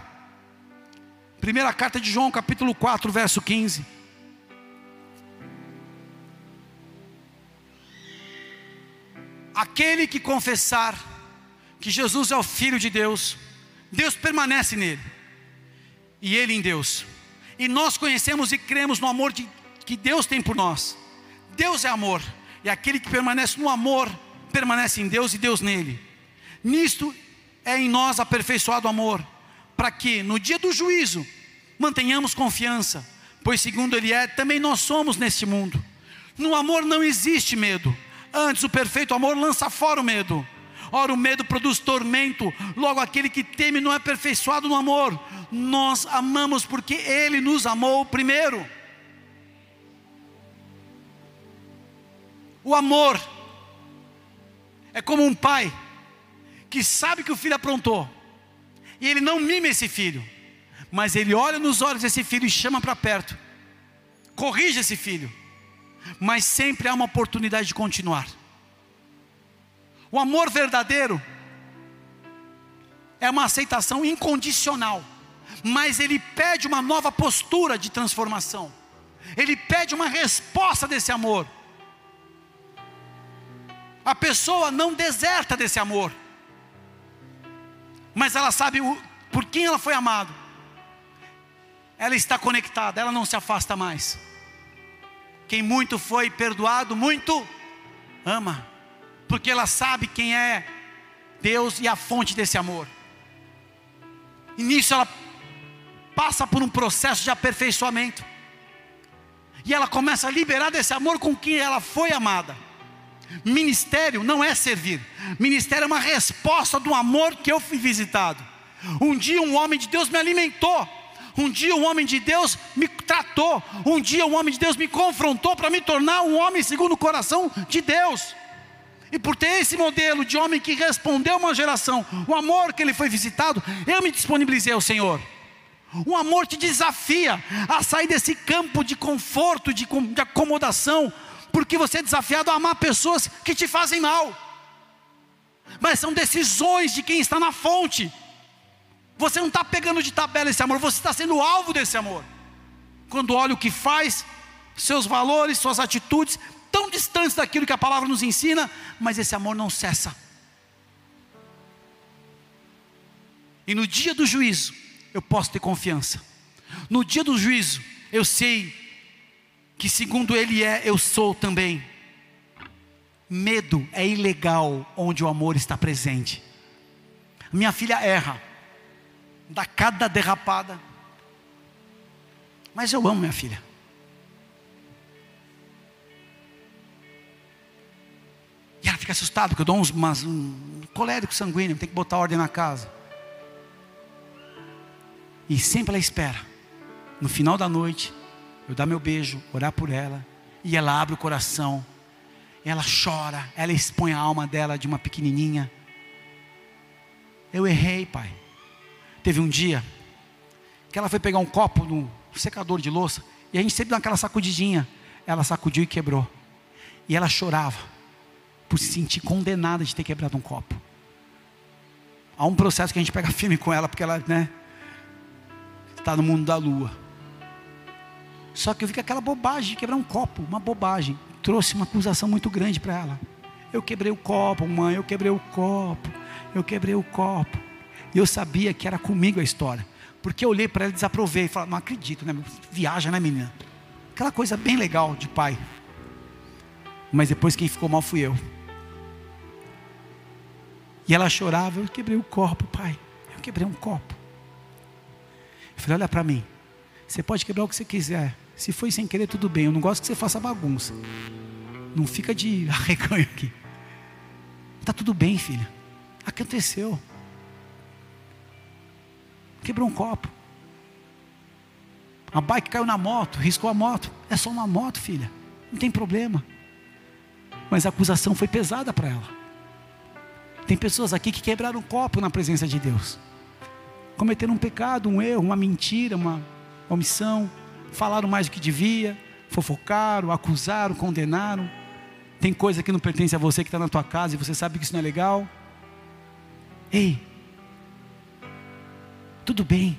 A: Primeira carta de João, capítulo 4, verso 15. Aquele que confessar que Jesus é o Filho de Deus, Deus permanece nele, e ele em Deus. E nós conhecemos e cremos no amor de, que Deus tem por nós. Deus é amor, e aquele que permanece no amor, permanece em Deus e Deus nele. Nisto é em nós aperfeiçoado o amor, para que no dia do juízo mantenhamos confiança, pois segundo Ele é, também nós somos neste mundo. No amor não existe medo Antes, o perfeito amor lança fora o medo. Ora, o medo produz tormento, logo aquele que teme não é aperfeiçoado no amor. Nós amamos porque Ele nos amou primeiro. O amor é como um pai que sabe que o filho aprontou, e ele não mima esse filho, mas ele olha nos olhos desse filho e chama para perto, corrige esse filho, mas sempre há uma oportunidade de continuar. O amor verdadeiro é uma aceitação incondicional, mas ele pede uma nova postura de transformação, ele pede uma resposta desse amor. A pessoa não deserta desse amor, mas ela sabe por quem ela foi amada, ela está conectada, ela não se afasta mais. Quem muito foi perdoado, muito ama, porque ela sabe quem é Deus e a fonte desse amor. E nisso ela passa por um processo de aperfeiçoamento. E ela começa a liberar desse amor com quem ela foi amada. Ministério não é servir. Ministério é uma resposta do amor que eu fui visitado. Um dia um homem de Deus me alimentou. Um dia um homem de Deus me tratou. Um dia um homem de Deus me confrontou para me tornar um homem segundo o coração de Deus. E por ter esse modelo de homem que respondeu uma geração, o amor que ele foi visitado, eu me disponibilizei ao Senhor. O amor te desafia a sair desse campo de conforto, de, de acomodação, porque você é desafiado a amar pessoas que te fazem mal. Mas são decisões de quem está na fonte. Você não está pegando de tabela esse amor, você está sendo alvo desse amor. Quando olha o que faz, seus valores, suas atitudes, tão distantes daquilo que a palavra nos ensina, mas esse amor não cessa. E no dia do juízo, eu posso ter confiança. No dia do juízo, eu sei que segundo Ele é, eu sou também. Medo é ilegal onde o amor está presente. Minha filha erra, dá cada derrapada, mas eu amo minha filha. E ela fica assustada, porque eu dou uns, umas, um colérico sanguíneo, tem que botar ordem na casa. E sempre ela espera. No final da noite, eu dar meu beijo, orar por ela, e ela abre o coração, ela chora, ela expõe a alma dela de uma pequenininha. Eu errei, pai. Teve um dia que ela foi pegar um copo no secador de louça, e a gente sempre dá aquela sacudidinha. Ela sacudiu e quebrou. E ela chorava por se sentir condenada de ter quebrado um copo. Há um processo que a gente pega firme com ela, porque ela, né, está no mundo da lua. Só que eu vi que aquela bobagem de quebrar um copo, uma bobagem, trouxe uma acusação muito grande para ela. Eu quebrei o copo, mãe, eu quebrei o copo, eu quebrei o copo. E eu sabia que era comigo a história. Porque eu olhei para ela e desaprovei. Falei, não acredito, né? Viaja, né, menina? Aquela coisa bem legal de pai. Mas depois quem ficou mal fui eu. E ela chorava, eu quebrei o copo, pai. Eu quebrei um copo. Eu falei, olha para mim. Você pode quebrar o que você quiser. Se foi sem querer, tudo bem. Eu não gosto que você faça bagunça. Não fica de [laughs] arreganho aqui. Está tudo bem, filha. Aconteceu. Quebrou um copo. A bike caiu na moto, riscou a moto. É só uma moto, filha. Não tem problema. Mas a acusação foi pesada para ela. Tem pessoas aqui que quebraram um copo na presença de Deus. Cometeram um pecado, um erro, uma mentira, uma omissão, falaram mais do que devia, fofocaram, acusaram, condenaram. Tem coisa que não pertence a você que está na tua casa e você sabe que isso não é legal. Ei, tudo bem,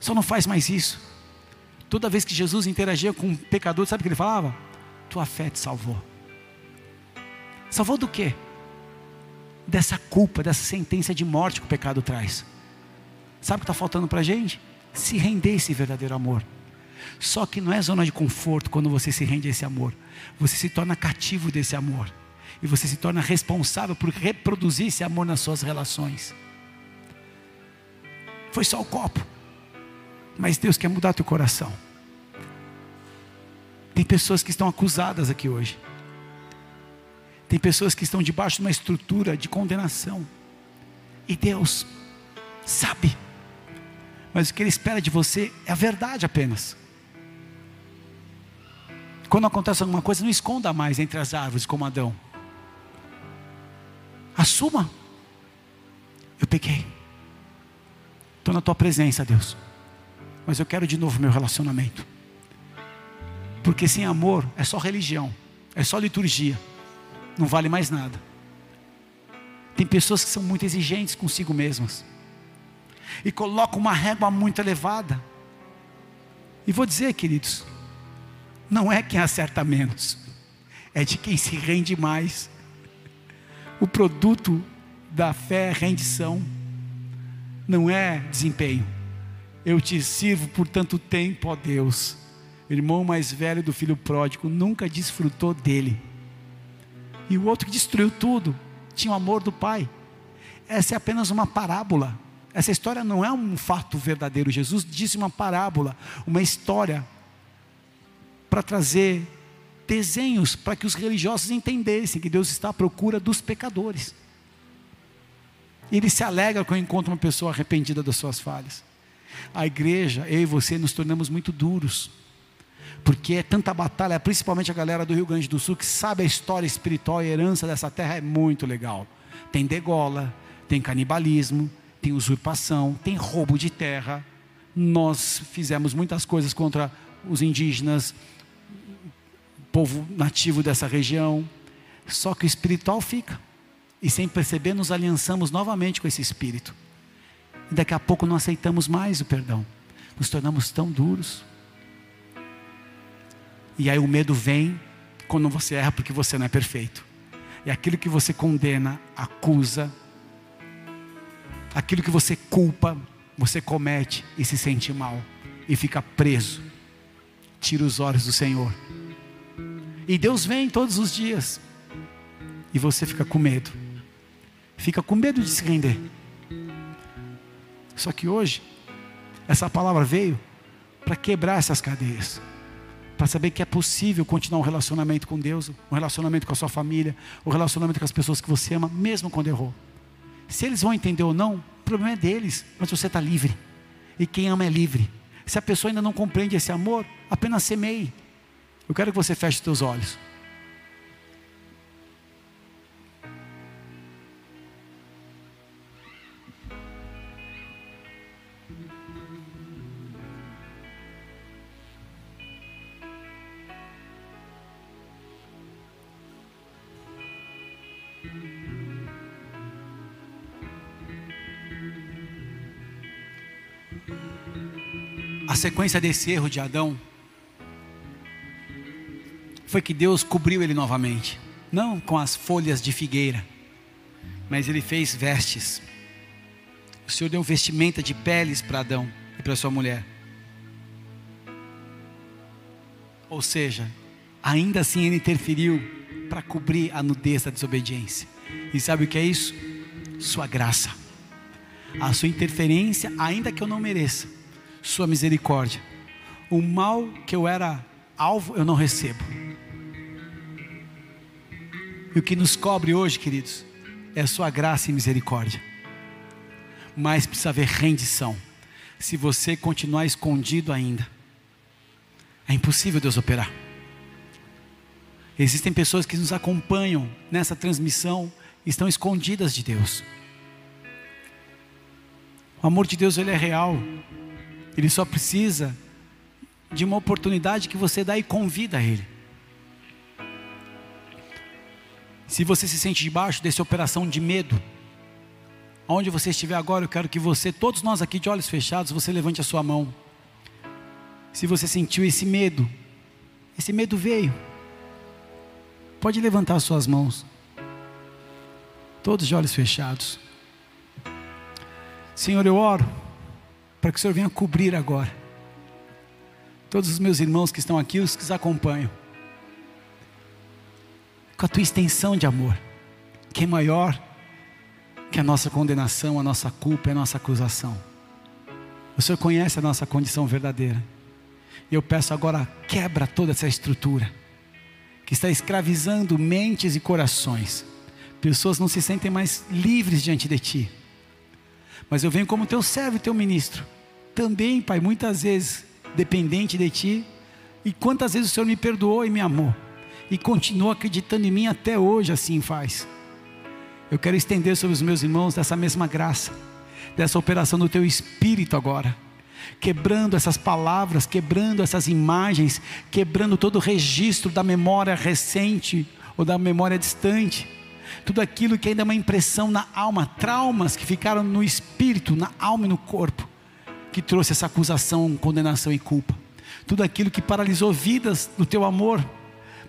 A: só não faz mais isso. Toda vez que Jesus interagia com um pecador, sabe o que ele falava? Tua fé te salvou. Salvou do quê? Dessa culpa, dessa sentença de morte que o pecado traz. Sabe o que está faltando para a gente? se render esse verdadeiro amor. Só que não é zona de conforto quando você se rende a esse amor. Você se torna cativo desse amor. E você se torna responsável por reproduzir esse amor nas suas relações. Foi só o copo. Mas Deus quer mudar teu coração. Tem pessoas que estão acusadas aqui hoje. Tem pessoas que estão debaixo de uma estrutura de condenação. E Deus sabe mas o que Ele espera de você é a verdade apenas. Quando acontece alguma coisa, não esconda mais entre as árvores como Adão. Assuma. Eu pequei. Estou na tua presença, Deus. Mas eu quero de novo meu relacionamento. Porque sem amor é só religião, é só liturgia, não vale mais nada. Tem pessoas que são muito exigentes consigo mesmas e colocam uma régua muito elevada. E vou dizer, queridos, não é quem acerta menos, é de quem se rende mais. O produto da fé é rendição, não é desempenho. Eu te sirvo por tanto tempo, ó Deus. O irmão mais velho do filho pródigo nunca desfrutou dele. E o outro que destruiu tudo tinha o amor do pai. Essa é apenas uma parábola. Essa história não é um fato verdadeiro. Jesus disse uma parábola, uma história para trazer desenhos para que os religiosos entendessem que Deus está à procura dos pecadores. Ele se alegra quando encontra uma pessoa arrependida das suas falhas. A igreja, eu e você, nos tornamos muito duros. Porque é tanta batalha, principalmente a galera do Rio Grande do Sul, que sabe a história espiritual e a herança dessa terra, é muito legal. Tem degola, tem canibalismo, tem usurpação, tem roubo de terra. Nós fizemos muitas coisas contra os indígenas, povo nativo dessa região. Só que o espiritual fica. E sem perceber, nos aliançamos novamente com esse espírito. E daqui a pouco não aceitamos mais o perdão. Nos tornamos tão duros. E aí o medo vem quando você erra porque você não é perfeito. E aquilo que você condena, acusa, aquilo que você culpa, você comete e se sente mal e fica preso. Tira os olhos do Senhor. E Deus vem todos os dias. E você fica com medo. Fica com medo de se render. Só que hoje, essa palavra veio para quebrar essas cadeias. Para saber que é possível continuar um relacionamento com Deus, um relacionamento com a sua família, um relacionamento com as pessoas que você ama, mesmo quando errou. Se eles vão entender ou não, o problema é deles, mas você está livre. E quem ama é livre. Se a pessoa ainda não compreende esse amor, apenas semeie. Eu quero que você feche os seus olhos. Sequência desse erro de Adão foi que Deus cobriu ele novamente, não com as folhas de figueira, mas ele fez vestes. O Senhor deu vestimenta de peles para Adão e para sua mulher. Ou seja, ainda assim ele interferiu para cobrir a nudez da desobediência. E sabe o que é isso? Sua graça. A sua interferência, ainda que eu não mereça, sua misericórdia. O mal que eu era alvo, eu não recebo. E o que nos cobre hoje, queridos, é a sua graça e misericórdia. Mas precisa haver rendição. Se você continuar escondido ainda, é impossível Deus operar. Existem pessoas que nos acompanham nessa transmissão, estão escondidas de Deus. O amor de Deus ele é real. Ele só precisa de uma oportunidade que você dá e convida a ele. Se você se sente debaixo dessa operação de medo, aonde você estiver agora, eu quero que você, todos nós aqui de olhos fechados, você levante a sua mão. Se você sentiu esse medo, esse medo veio. Pode levantar as suas mãos. Todos de olhos fechados. Senhor, eu oro para que o Senhor venha cobrir agora todos os meus irmãos que estão aqui, os que os acompanham, com a tua extensão de amor, que é maior que a nossa condenação, a nossa culpa a nossa acusação. O Senhor conhece a nossa condição verdadeira. E eu peço agora, quebra toda essa estrutura que está escravizando mentes e corações. Pessoas não se sentem mais livres diante de ti. Mas eu venho como teu servo e teu ministro. Também, Pai, muitas vezes dependente de ti. E quantas vezes o Senhor me perdoou e me amou. E continua acreditando em mim até hoje, assim faz. Eu quero estender sobre os meus irmãos dessa mesma graça, dessa operação do teu espírito agora. quebrando essas palavras, quebrando essas imagens, quebrando todo o registro da memória recente ou da memória distante. Tudo aquilo que ainda é uma impressão na alma, traumas que ficaram no espírito, na alma e no corpo, que trouxe essa acusação, condenação e culpa. Tudo aquilo que paralisou vidas do teu amor,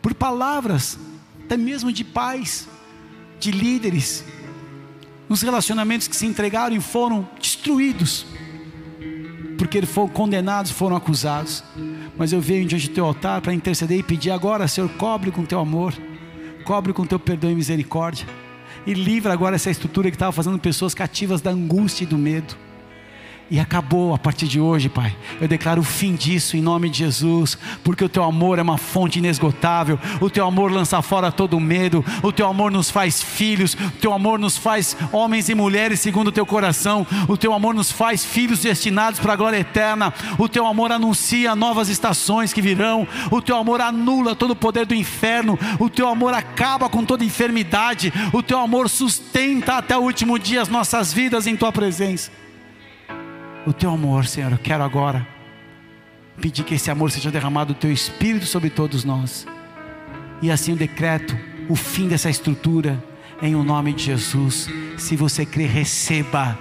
A: por palavras, até mesmo de pais, de líderes, nos relacionamentos que se entregaram e foram destruídos, porque foram condenados, foram acusados. Mas eu venho diante do teu altar para interceder e pedir agora, Senhor, cobre com teu amor, cobre com teu perdão e misericórdia, e livra agora essa estrutura que estava fazendo pessoas cativas da angústia e do medo. E acabou a partir de hoje, Pai. Eu declaro o fim disso em nome de Jesus, porque o teu amor é uma fonte inesgotável. O teu amor lança fora todo medo. O teu amor nos faz filhos. O teu amor nos faz homens e mulheres segundo o teu coração. O teu amor nos faz filhos destinados para a glória eterna. O teu amor anuncia novas estações que virão. O teu amor anula todo o poder do inferno. O teu amor acaba com toda enfermidade. O teu amor sustenta até o último dia as nossas vidas em tua presença o teu amor, Senhor. Eu quero agora pedir que esse amor seja derramado do teu espírito sobre todos nós. E assim eu decreto o fim dessa estrutura em o nome de Jesus. Se você crer, receba.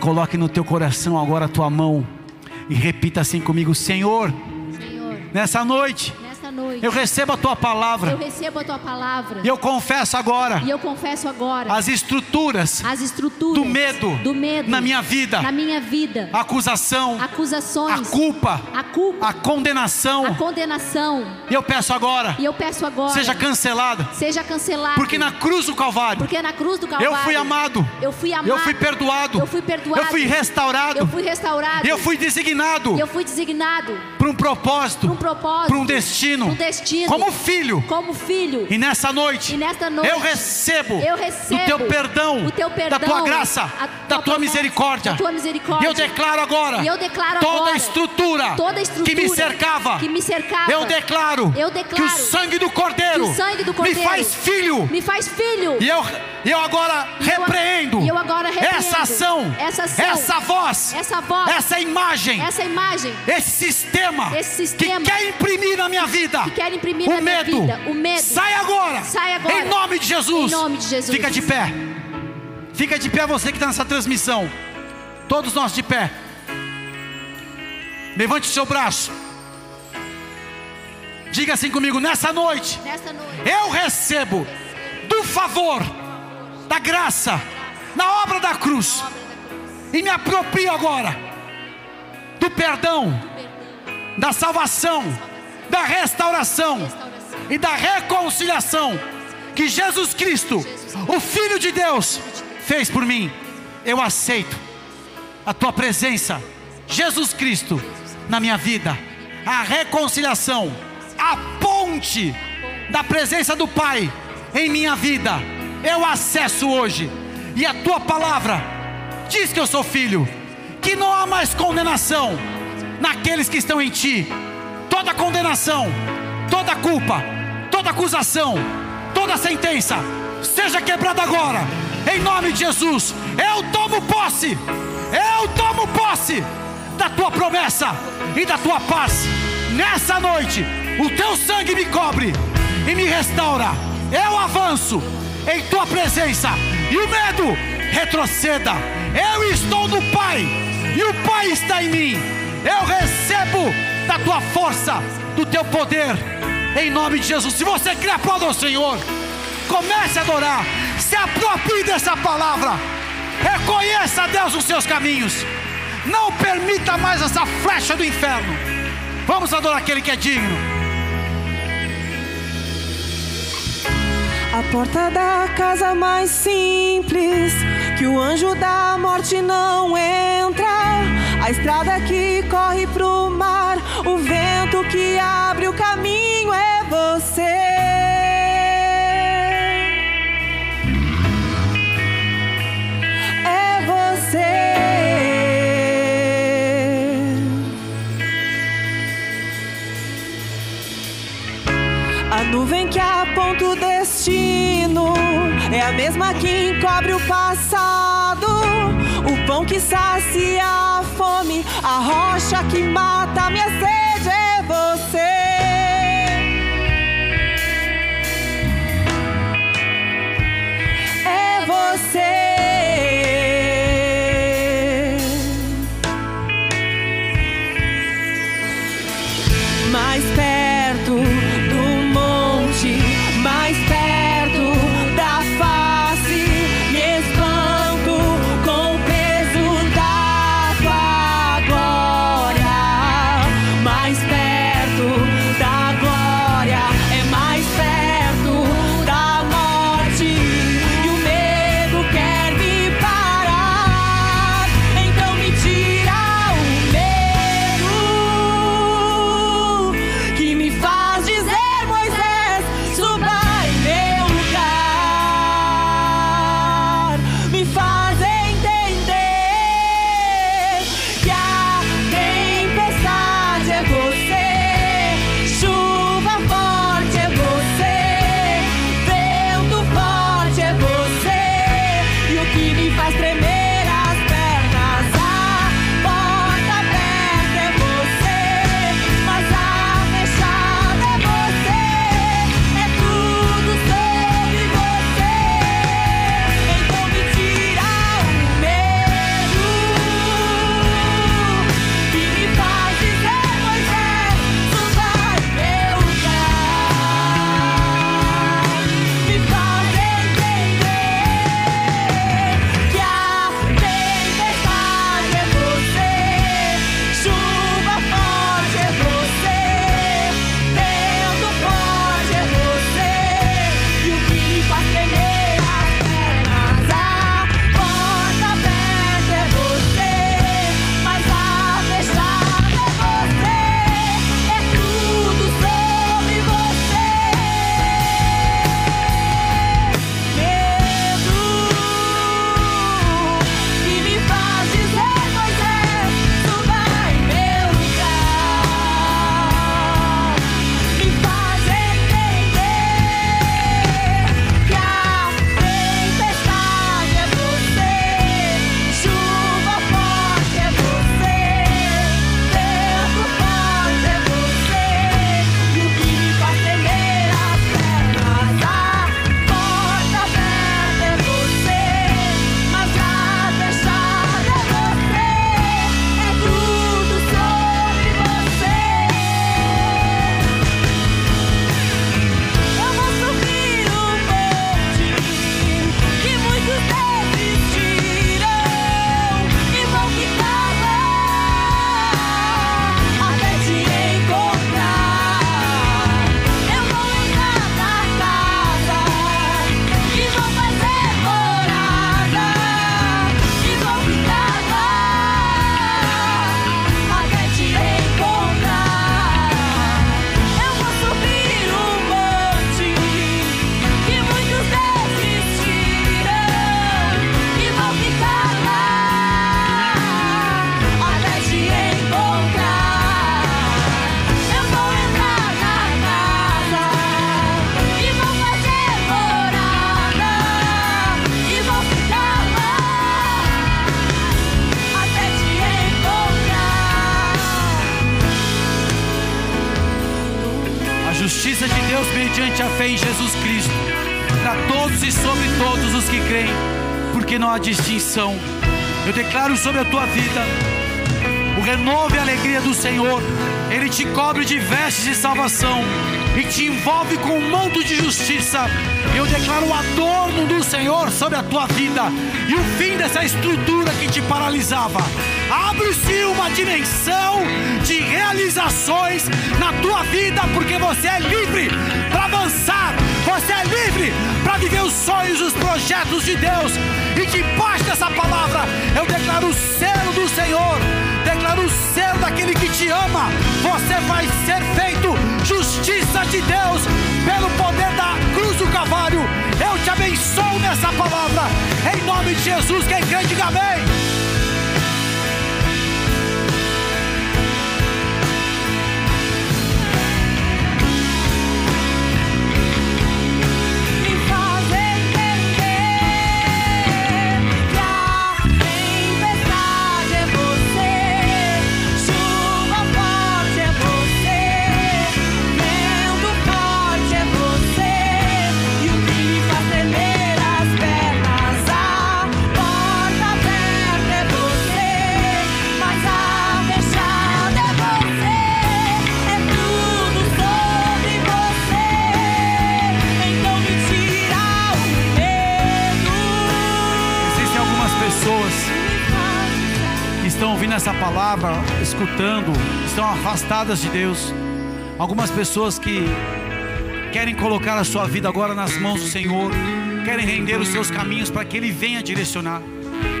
A: Coloque no teu coração agora a tua mão e repita assim comigo: Senhor,
B: Senhor,
A: nessa noite
B: noite
A: eu recebo a tua palavra.
B: eu recebo a tua palavra
A: E eu confesso agora
B: e eu confesso agora
A: as estruturas
B: as estruturas
A: do medo
B: do medo
A: na minha vida,
B: na minha vida,
A: a acusação, a
B: acusações,
A: culpa,
B: a culpa,
A: a condenação.
B: a condenação.
A: E eu peço agora,
B: E eu peço agora
A: seja cancelada,
B: seja cancelado.
A: porque na cruz do Calvário
B: Porque na cruz do Calvário
A: eu fui amado,
B: Eu fui amado.
A: eu fui perdoado,
B: Eu fui perdoado.
A: eu fui restaurado,
B: Eu fui restaurado.
A: eu fui designado
B: Eu fui designado
A: para um propósito,
B: para um
A: um destino, como filho.
B: como filho.
A: E nessa noite,
B: E nesta noite
A: eu recebo,
B: eu recebo
A: o teu perdão,
B: o teu perdão,
A: da tua graça,
B: a
A: da tua
B: promessa,
A: misericórdia.
B: tua misericórdia.
A: E eu declaro agora,
B: eu declaro
A: toda
B: agora,
A: a estrutura,
B: toda a estrutura
A: que me cercava,
B: que me cercava,
A: eu declaro,
B: eu
A: que
B: declaro
A: o sangue do Cordeiro,
B: que sangue do Cordeiro
A: me faz filho.
B: me faz filho.
A: E eu, eu agora
B: eu-
A: repreendo,
B: eu agora repreendo
A: essa ação,
B: essa ação,
A: essa voz,
B: essa voz,
A: essa imagem,
B: essa imagem
A: esse sistema,
B: Esse sistema
A: que quer imprimir na minha vida
B: que quer imprimir
A: o
B: na minha
A: medo,
B: vida o medo.
A: sai agora,
B: Sai agora.
A: em nome de Jesus.
B: Em nome de Jesus.
A: Fica de pé, fica de pé você que está nessa transmissão, todos nós de pé. Levante o seu braço. Diga assim comigo: nessa noite
B: Nesta noite
A: eu recebo do favor, da graça, na obra da cruz, e me aproprio agora do perdão, da salvação, da restauração e da reconciliação que Jesus Cristo, o Filho de Deus, fez por mim. Eu aceito a tua presença, Jesus Cristo, na minha vida, a reconciliação, a ponte da presença do Pai em minha vida. Eu acesso hoje, e a tua palavra diz que eu sou filho, que não há mais condenação naqueles que estão em ti. Toda condenação, toda culpa, toda acusação, toda sentença, seja quebrada agora, em nome de Jesus. Eu tomo posse, eu tomo posse da tua promessa e da tua paz. Nessa noite, o teu sangue me cobre e me restaura. Eu avanço em tua presença e o medo retroceda. Eu estou no Pai e o Pai está em mim. Eu recebo da tua força, do teu poder, em nome de Jesus. Se você crê, aplauda ao Senhor. Comece a adorar, se aproprie dessa palavra. Reconheça a Deus os seus caminhos. Não permita mais essa flecha do inferno. Vamos adorar aquele que é digno.
C: A porta da casa mais simples, que o anjo da morte não entra. A estrada que corre pro mar, o vento que abre o caminho é você. Nuvem que aponta o destino é a mesma que encobre o passado. o pão que sacia a fome, a rocha que mata a minha sede é você. É você.
A: Distinção. Eu declaro sobre a tua vida o renovo e a alegria do Senhor, Ele te cobre de vestes de salvação e te envolve com um manto de justiça. Eu declaro o adorno do Senhor sobre a tua vida e o fim dessa estrutura que te paralisava. Abre-se uma dimensão de realizações na tua vida, porque você é livre para avançar, você é livre para viver os sonhos, os projetos de Deus. E debaixo dessa palavra, eu declaro o selo do Senhor, declaro o selo daquele que te ama. Você vai ser feito justiça de Deus pelo poder da cruz do Calvário. Eu te abençoo nessa palavra, em nome de Jesus. Quem crê, diga amém. Ouvindo essa palavra, escutando, estão afastadas de Deus. Algumas pessoas que querem colocar a sua vida agora nas mãos do Senhor, querem render os seus caminhos para que Ele venha direcionar.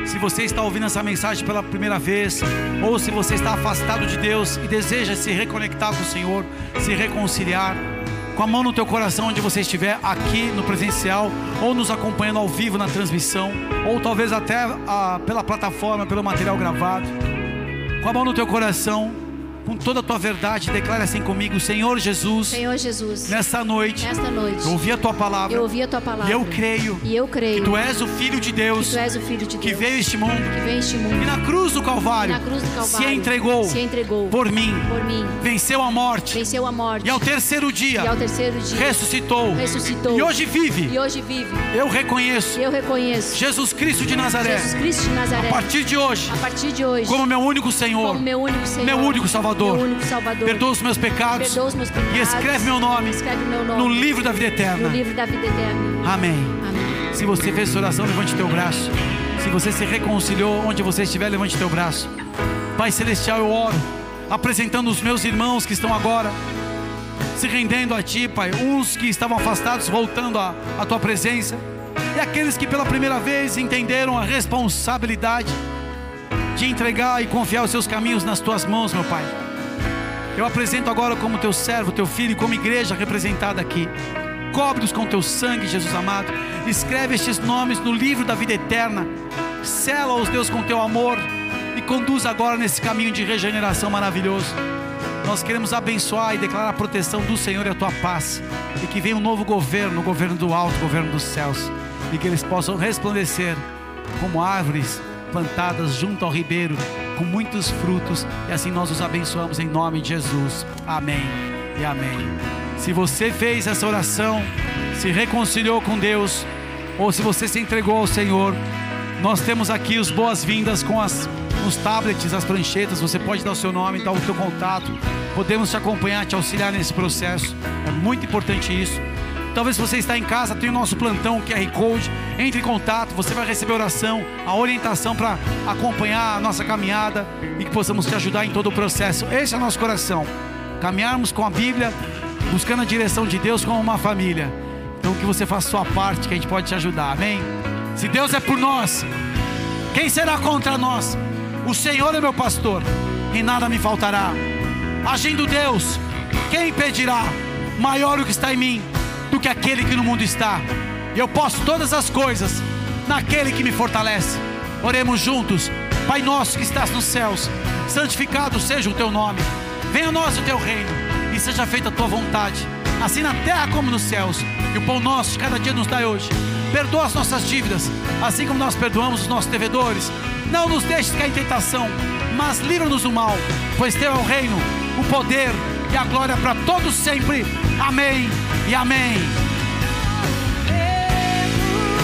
A: Se você está ouvindo essa mensagem pela primeira vez, ou se você está afastado de Deus e deseja se reconectar com o Senhor, se reconciliar, com a mão no teu coração onde você estiver, aqui no presencial, ou nos acompanhando ao vivo na transmissão, ou talvez até ah, pela plataforma, pelo material gravado, com a mão no teu coração, com toda a tua verdade, declare assim comigo, Senhor Jesus,
B: Senhor Jesus,
A: nessa noite,
B: nesta noite,
A: eu ouvi a tua palavra,
B: eu ouvi a tua palavra.
A: e eu creio,
B: E eu creio
A: que tu és o Filho de
B: que
A: Deus,
B: tu és o Filho de Deus
A: que veio este mundo,
B: que veio este mundo
A: e na cruz do Calvário,
B: na cruz do Calvário
A: se entregou,
B: se entregou
A: por mim,
B: por mim,
A: venceu a morte,
B: venceu a morte
A: e ao terceiro dia,
B: e ao terceiro dia
A: ressuscitou,
B: ressuscitou
A: e hoje vive.
B: e hoje vive.
A: Eu reconheço
B: Eu reconheço
A: Jesus Cristo de Nazaré,
B: Jesus Cristo de Nazaré
A: a partir de hoje,
B: a partir de hoje
A: como meu único Senhor,
B: como meu único Senhor,
A: meu único Salvador.
B: Único Salvador.
A: perdoa os meus pecados
B: os meus pecados.
A: e escreve meu nome
B: Escreve meu nome
A: no livro da vida eterna.
B: da vida eterna.
A: Amém.
B: Amém.
A: Se você fez essa oração, levante teu braço. Se você se reconciliou onde você estiver, levante teu braço. Pai Celestial, eu oro, apresentando os meus irmãos que estão agora se rendendo a Ti, Pai. Uns que estavam afastados, voltando à à Tua presença. E aqueles que pela primeira vez entenderam a responsabilidade de entregar e confiar os seus caminhos nas Tuas mãos, meu Pai. Eu apresento agora como Teu servo, Teu filho, como igreja representada aqui. Cobre-os com Teu sangue, Jesus amado. Escreve estes nomes no livro da vida eterna. Sela-os, Deus, com Teu amor. E conduz agora nesse caminho de regeneração maravilhoso. Nós queremos abençoar e declarar a proteção do Senhor e a tua paz. E que venha um novo governo, o governo do alto, o governo dos céus. E que eles possam resplandecer como árvores plantadas junto ao ribeiro, com muitos frutos. E assim nós os abençoamos em nome de Jesus. Amém e amém. Se você fez essa oração, se reconciliou com Deus, ou se você se entregou ao Senhor, nós temos aqui os boas-vindas com as nos tablets, as pranchetas, você pode dar o seu nome, dar o seu contato. Podemos te acompanhar, te auxiliar nesse processo. É muito importante isso. Talvez você está em casa, tem o nosso plantão QR Code. Entre em contato, você vai receber oração, a orientação para acompanhar a nossa caminhada e que possamos te ajudar em todo o processo. Esse é o nosso coração. Caminharmos com a Bíblia, buscando a direção de Deus como uma família. Então que você faça a sua parte, que a gente pode te ajudar. Amém? Se Deus é por nós, quem será contra nós? O Senhor é meu pastor, e nada me faltará. Agindo Deus, quem impedirá? Maior o que está em mim do que aquele que no mundo está. E eu posso todas as coisas naquele que me fortalece. Oremos juntos. Pai nosso que estás nos céus, santificado seja o teu nome. Venha a nós o teu reino e seja feita a tua vontade, assim na terra como nos céus. E o pão nosso de cada dia nos dai hoje. Perdoa as nossas dívidas, assim como nós perdoamos os nossos devedores. Não nos deixes cair em tentação, mas livra-nos do mal, pois teu é o reino, o poder e a glória para todos sempre. Amém e amém.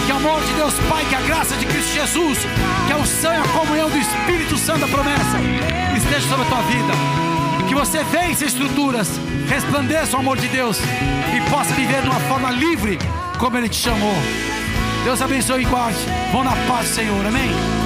A: Que o amor de Deus Pai, que a graça de Cristo Jesus, que a unção e a comunhão do Espírito Santo da promessa esteja sobre a tua vida. Que você vença estruturas, resplandeça o amor de Deus e possa viver de uma forma livre, como Ele te chamou. Deus abençoe e guarde. Vão na paz Senhor. Amém.